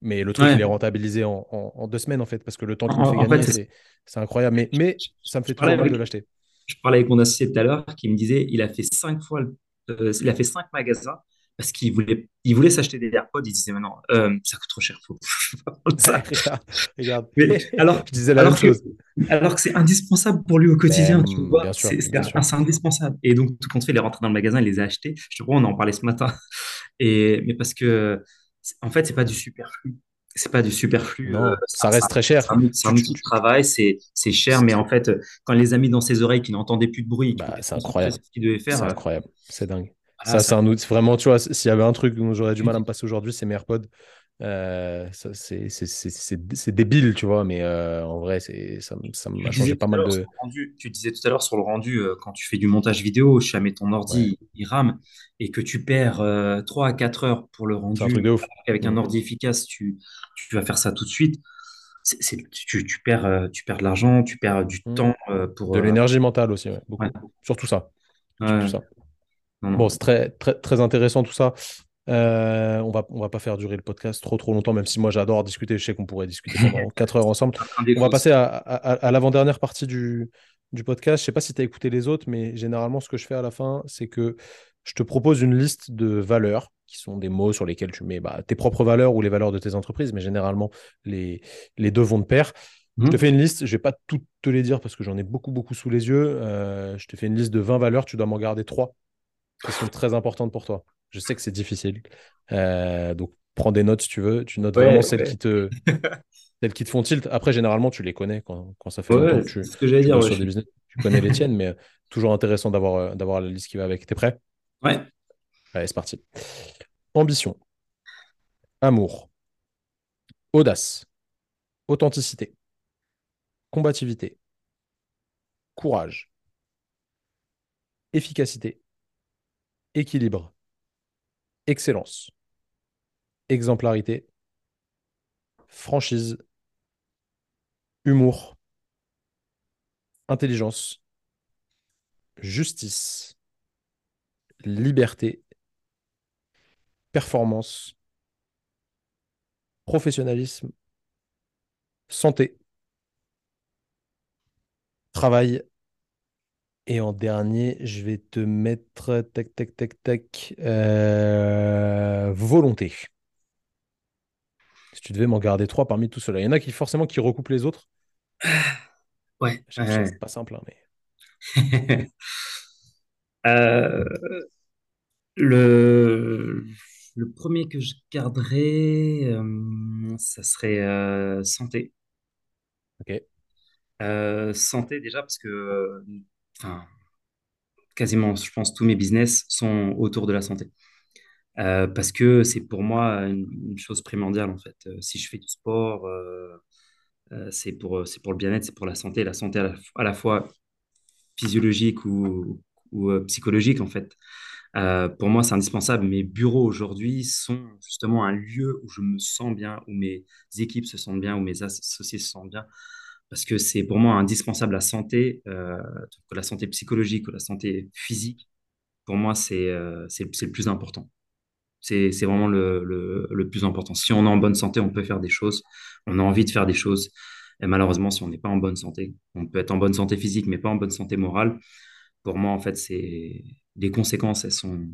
Mais le truc, Ouais. il est rentabilisé en, en- en deux semaines, en fait, parce que le temps qu'il me fait gagner, fait, c'est incroyable. Mais, mais ça me fait toujours mal de l'acheter. je parlais avec mon associé tout à l'heure qui me disait il a fait cinq fois, euh, il a fait cinq magasins parce qu'il voulait, il voulait s'acheter des AirPods. Il disait mais non, euh, ça coûte trop cher, faut, ça. Regarde. Mais alors, Je disais la même alors que, chose. alors que c'est indispensable pour lui au Mais, quotidien, tu hum, vois, c'est indispensable. Et donc, tout compte fait, il est rentré dans le magasin, il les a achetés. Je te crois, on en parlait ce matin. Et, mais parce que, en fait, c'est pas du superflu. C'est pas du superflu. euh, Non, c'est ça reste très cher. c'est un outil de travail, c'est c'est cher, mais en fait, euh, quand il les a mis dans ses oreilles, qu'il n'entendait plus de bruit, bah, c'est incroyable. ce C'est euh, incroyable. C'est dingue. Ça, c'est un outil. Vraiment, tu vois, s'il y avait un truc dont j'aurais du mal à me passer aujourd'hui, c'est mes AirPods. Euh, c'est débile, tu vois, mais euh, en vrai, ça, ça m'a changé pas mal de. rendu, tu disais tout à l'heure sur le rendu, euh, quand tu fais du montage vidéo, jamais ton Ouais, ordi il rame et que tu perds euh, 3 à 4 heures pour le c'est un truc de rendu, ouf. avec un ordi efficace, tu, tu vas faire ça tout de suite. C'est- tu, tu perds, tu perds de l'argent, tu perds du Mm. temps pour. De l'énergie mentale aussi, ouais, ouais, beaucoup. Surtout ça. Surtout ouais, ça. non, Bon, c'est très, très, très intéressant tout ça. Euh, on va, on va pas faire durer le podcast trop trop longtemps, même si moi j'adore discuter. Je sais qu'on pourrait discuter pendant 4 heures ensemble. On va passer à, à- à l'avant-dernière partie du, du podcast. Je sais pas si tu as écouté les autres, mais généralement, ce que je fais à la fin, c'est que je te propose une liste de valeurs qui sont des mots sur lesquels tu mets bah, tes propres valeurs ou les valeurs de tes entreprises, mais généralement, les, les deux vont de pair. Je te Mhm. fais une liste, je vais pas toutes te les dire parce que j'en ai beaucoup, beaucoup sous les yeux. Euh, je te fais une liste de 20 valeurs, tu dois m'en garder trois qui sont très importantes pour toi. Je sais que c'est difficile. Euh, donc, prends des notes si tu veux. Tu notes Ouais, vraiment celles ouais. qui te, celles qui te font tilt. Après, généralement, tu les connais quand, quand ça fait Ouais, longtemps que tu, c'est ce que j'allais dire. sur des business. Tu connais les tiennes, mais euh, toujours intéressant d'avoir euh, d'avoir la liste qui va avec. T'es prêt? ouais. Allez, c'est parti. Ambition, amour, audace, authenticité, combativité, courage, efficacité, équilibre, excellence, exemplarité, franchise, humour, intelligence, justice, liberté, performance, professionnalisme, santé, travail. Et en dernier, je vais te mettre tac, tac, tac, tac, euh, volonté. Si tu devais m'en garder trois parmi tout cela. Il y en a qui forcément qui recoupent les autres. Ouais, ouais. c'est pas simple, hein, mais Euh, le, le premier que je garderais, euh, ça serait santé. ok. Euh, santé déjà parce que, euh, quasiment, je pense, tous mes business sont autour de la santé. Euh, parce que c'est pour moi une, chose primordiale en fait. Euh, si je fais du sport, euh, c'est pour, pour le bien-être, c'est pour la santé. La santé à la, fois physiologique ou, psychologique en fait. Pour moi, c'est indispensable. Mes bureaux aujourd'hui sont justement un lieu où je me sens bien, où mes équipes se sentent bien, où mes associés se sentent bien, parce que c'est pour moi indispensable la santé, euh, que la santé psychologique ou la santé physique. Pour moi, c'est euh, le plus important. C'est vraiment le, le, le plus important. Si on est en bonne santé, on peut faire des choses. On a envie de faire des choses. Et malheureusement, si on n'est pas en bonne santé, on peut être en bonne santé physique, mais pas en bonne santé morale. Pour moi, en fait, les conséquences, elles sont,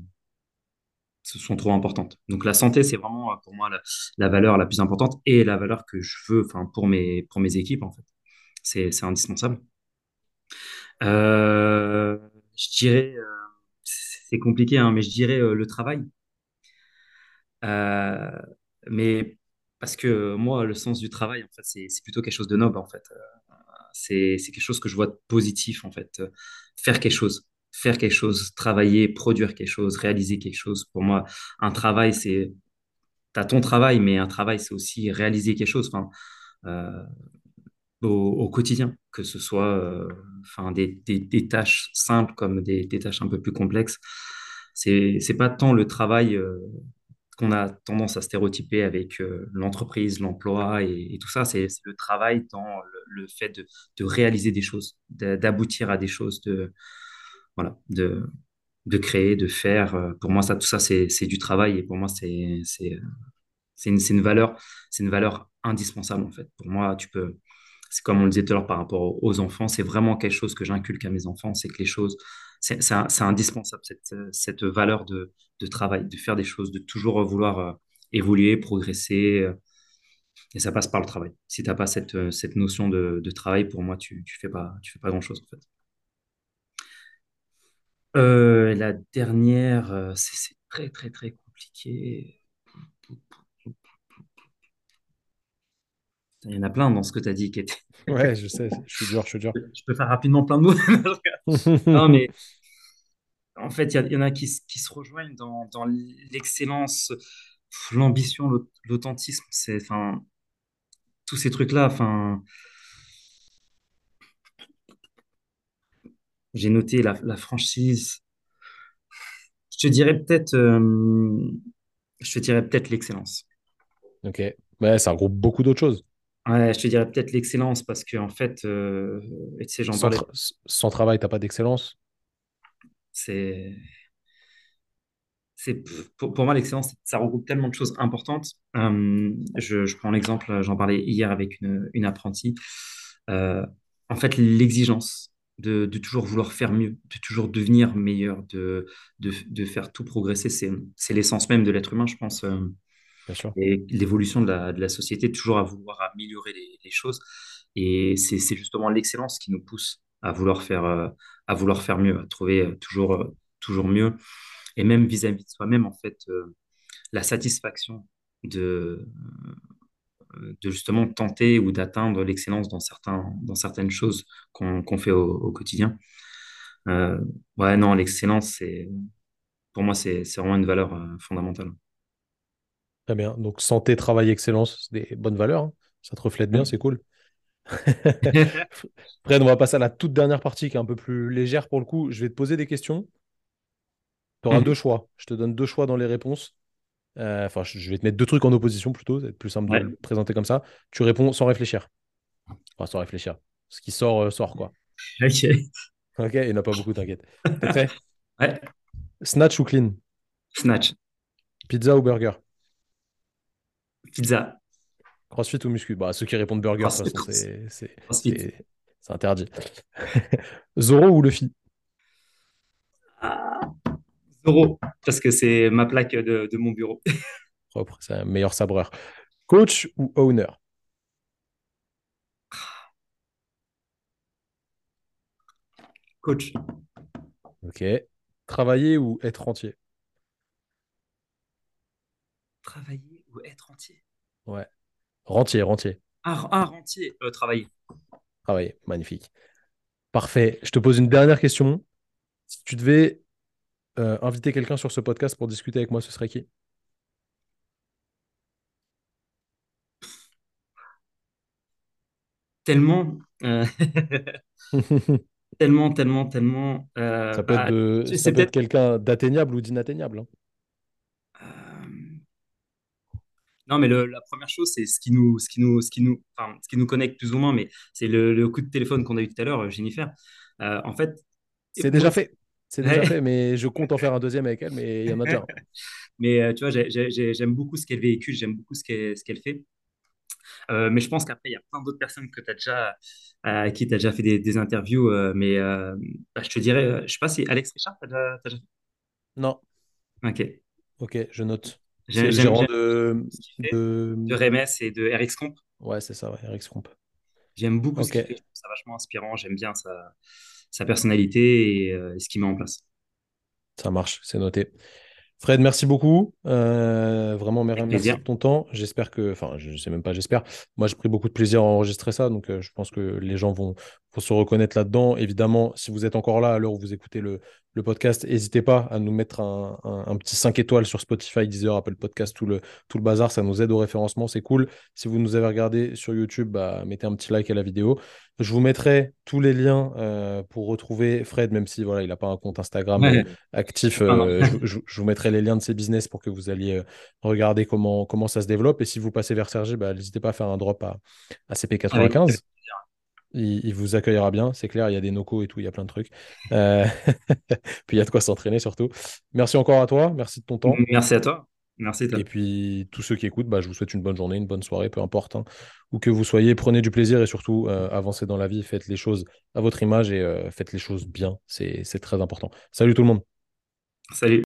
sont trop importantes. Donc la santé, c'est vraiment euh, pour moi la, la valeur la plus importante et la valeur que je veux, pour mes pour mes équipes en fait. C'est indispensable. Euh, je dirais, euh, c'est compliqué, hein, mais je dirais euh, le travail. Mais parce que moi, le sens du travail, en fait, c'est plutôt quelque chose de noble en fait. C'est quelque chose que je vois de positif en fait. Faire quelque chose, faire quelque chose, travailler, produire quelque chose, réaliser quelque chose. Pour moi, un travail, c'est T'as ton travail, mais un travail, c'est aussi réaliser quelque chose enfin, au, quotidien, que ce soit euh, enfin, des, tâches simples comme des, tâches un peu plus complexes. C'est, c'est pas tant le travail euh, qu'on a tendance à stéréotyper avec euh, l'entreprise, l'emploi et, tout ça, c'est, le travail dans le, fait de, réaliser des choses, d'aboutir à des choses, de, voilà, de, de créer, de faire. Pour moi, ça, tout ça, c'est du travail et pour moi, c'est une, une valeur, une valeur indispensable en fait. Pour moi, tu peux, c'est comme on le disait tout à l'heure par rapport aux enfants, c'est vraiment quelque chose que j'inculque à mes enfants, c'est que les choses, c'est indispensable cette, cette valeur de, de travail, de faire des choses, de toujours vouloir euh, évoluer, progresser, euh, et ça passe par le travail. Si t'as pas cette, euh, cette notion de, de travail, pour moi, tu, tu fais pas, tu fais pas grand-chose en fait. La dernière, c'est très très très compliqué. Il y en a plein dans ce que tu as dit qui étaient Ouais, je sais, je suis dur, je suis dur. Je peux faire rapidement plein de mots. Non, mais en fait, il y, en a qui, se- qui se rejoignent dans, dans l'excellence, l'ambition, l'aut- l'authentisme. C'est, enfin, tous ces trucs-là. Enfin, j'ai noté la, la franchise. Je te dirais peut-être, euh, je te dirais peut-être l'excellence. Ok. Ouais, ça regroupe beaucoup d'autres choses. Ouais, je te dirais peut-être l'excellence parce que en fait, euh, et tu sais, j'en Sans, parlais. tra- sans travail, t'as pas d'excellence? C'est, c'est pour, pour moi l'excellence, ça regroupe tellement de choses importantes. Euh, je, je prends l'exemple, j'en parlais hier avec une, une apprentie. Euh, en fait, l'exigence de, de toujours vouloir faire mieux, de toujours devenir meilleur, de, de, de faire tout progresser, c'est, c'est l'essence même de l'être humain, je pense. euh, Et l'évolution de la, de la société, toujours à vouloir améliorer les, choses. Et c'est, c'est justement l'excellence qui nous pousse à vouloir faire, euh, à vouloir faire mieux, à trouver euh, toujours, euh, toujours mieux et même vis-à-vis de soi-même, en fait, la satisfaction de, de justement tenter ou d'atteindre l'excellence dans certains, dans certaines choses qu'on qu'on fait au, quotidien. Ouais, non, l'excellence, c'est, pour moi, c'est c'est vraiment une valeur fondamentale. Très bien. Donc, santé, travail, excellence, c'est des bonnes valeurs. hein. Ça te reflète bien, c'est cool. Fred, on va passer à la toute dernière partie qui est un peu plus légère pour le coup. Je vais te poser des questions. Tu auras deux choix. Je te donne deux choix dans les réponses. Euh, Enfin, je vais te mettre deux trucs en opposition plutôt. C'est plus simple de le présenter comme ça. Tu réponds sans réfléchir. Enfin, sans réfléchir. Ce qui sort, euh, sort quoi. ok. Ok, il n'y en a pas beaucoup, t'inquiète. T'es prêt? Ouais, Snatch ou clean? snatch, Pizza ou burger? Pizza, CrossFit ou muscu? Bah, ceux qui répondent burger, de toute crossfit, façon, c'est interdit. Zoro ou Luffy? Ah, Zoro, parce que c'est ma plaque de, de mon bureau. Propre, c'est un meilleur sabreur. Coach ou owner? Coach, Ok. Travailler ou être rentier? travailler être entier? Ouais. Rentier, rentier. Ah, ah, rentier, euh, travailler. Travailler, magnifique. Parfait. Je te pose une dernière question. Si tu devais euh, inviter quelqu'un sur ce podcast pour discuter avec moi, ce serait qui? Tellement, euh, tellement, tellement, tellement. euh, Ça peut être de, être peut-être. quelqu'un d'atteignable ou d'inatteignable. hein. euh, non, mais le- la première chose, c'est ce qui nous, ce qui nous, ce qui nous, enfin, ce qui nous connecte plus ou moins, mais c'est le, le coup de téléphone qu'on a eu tout à l'heure, euh, Jennifer. Euh, en fait, C'est déjà fait. C'est déjà ouais. fait, mais je compte en faire un deuxième avec elle, mais il y en a déjà mais euh, tu vois, j'ai- j'ai- j'ai- j'aime beaucoup ce qu'elle véhicule, j'aime beaucoup ce qu'elle, qu'elle fait. Euh, mais je pense qu'après, il y a plein d'autres personnes que as déjà, euh, à qui tu as déjà fait des, des interviews. euh, mais bah, je te dirais, je sais pas si Alex Richard, tu déjà, t'as déjà Non. fait Ok. Ok, je note. C'est le gérant de, ce de... de Remes et de RX Comp. Ouais, c'est ça, ouais. J'aime beaucoup ce Ok, qu'il fait. Ça vachement inspirant. J'aime bien sa, sa personnalité et, euh, ce qu'il met en place. ça marche, c'est noté. Fred, merci beaucoup. Euh, vraiment, merci plaisir. de ton temps. J'espère que, enfin, je sais même pas, j'espère. Moi, j'ai pris beaucoup de plaisir à enregistrer ça, donc euh, je pense que les gens vont, vont se reconnaître là-dedans. Évidemment, si vous êtes encore là à l'heure où vous écoutez le, le podcast, n'hésitez pas à nous mettre un, un- un petit 5 étoiles sur Spotify, Deezer, Apple Podcast, tout le, tout le bazar. Ça nous aide au référencement, c'est cool. Si vous nous avez regardé sur YouTube, bah, mettez un petit like à la vidéo. Je vous mettrai tous les liens euh, pour retrouver Fred, même si voilà, il n'a pas un compte Instagram Ouais. actif. Euh, je, vous mettrai les liens de ses business pour que vous alliez euh, regarder comment, comment ça se développe. Et si vous passez vers Sergi, bah, n'hésitez pas à faire un drop à, à Avec, CP95. Il, vous accueillera bien. C'est clair, il y a des nocos et tout, il y a plein de trucs. Euh, puis il y a de quoi s'entraîner surtout. Merci encore à toi, merci de ton temps. Merci à toi. Merci. Et puis, tous ceux qui écoutent, bah, je vous souhaite une bonne journée, une bonne soirée, peu importe. Hein. Où que vous soyez, prenez du plaisir et surtout, euh, avancez dans la vie, faites les choses à votre image et faites les choses bien. C'est très important. Salut tout le monde. Salut.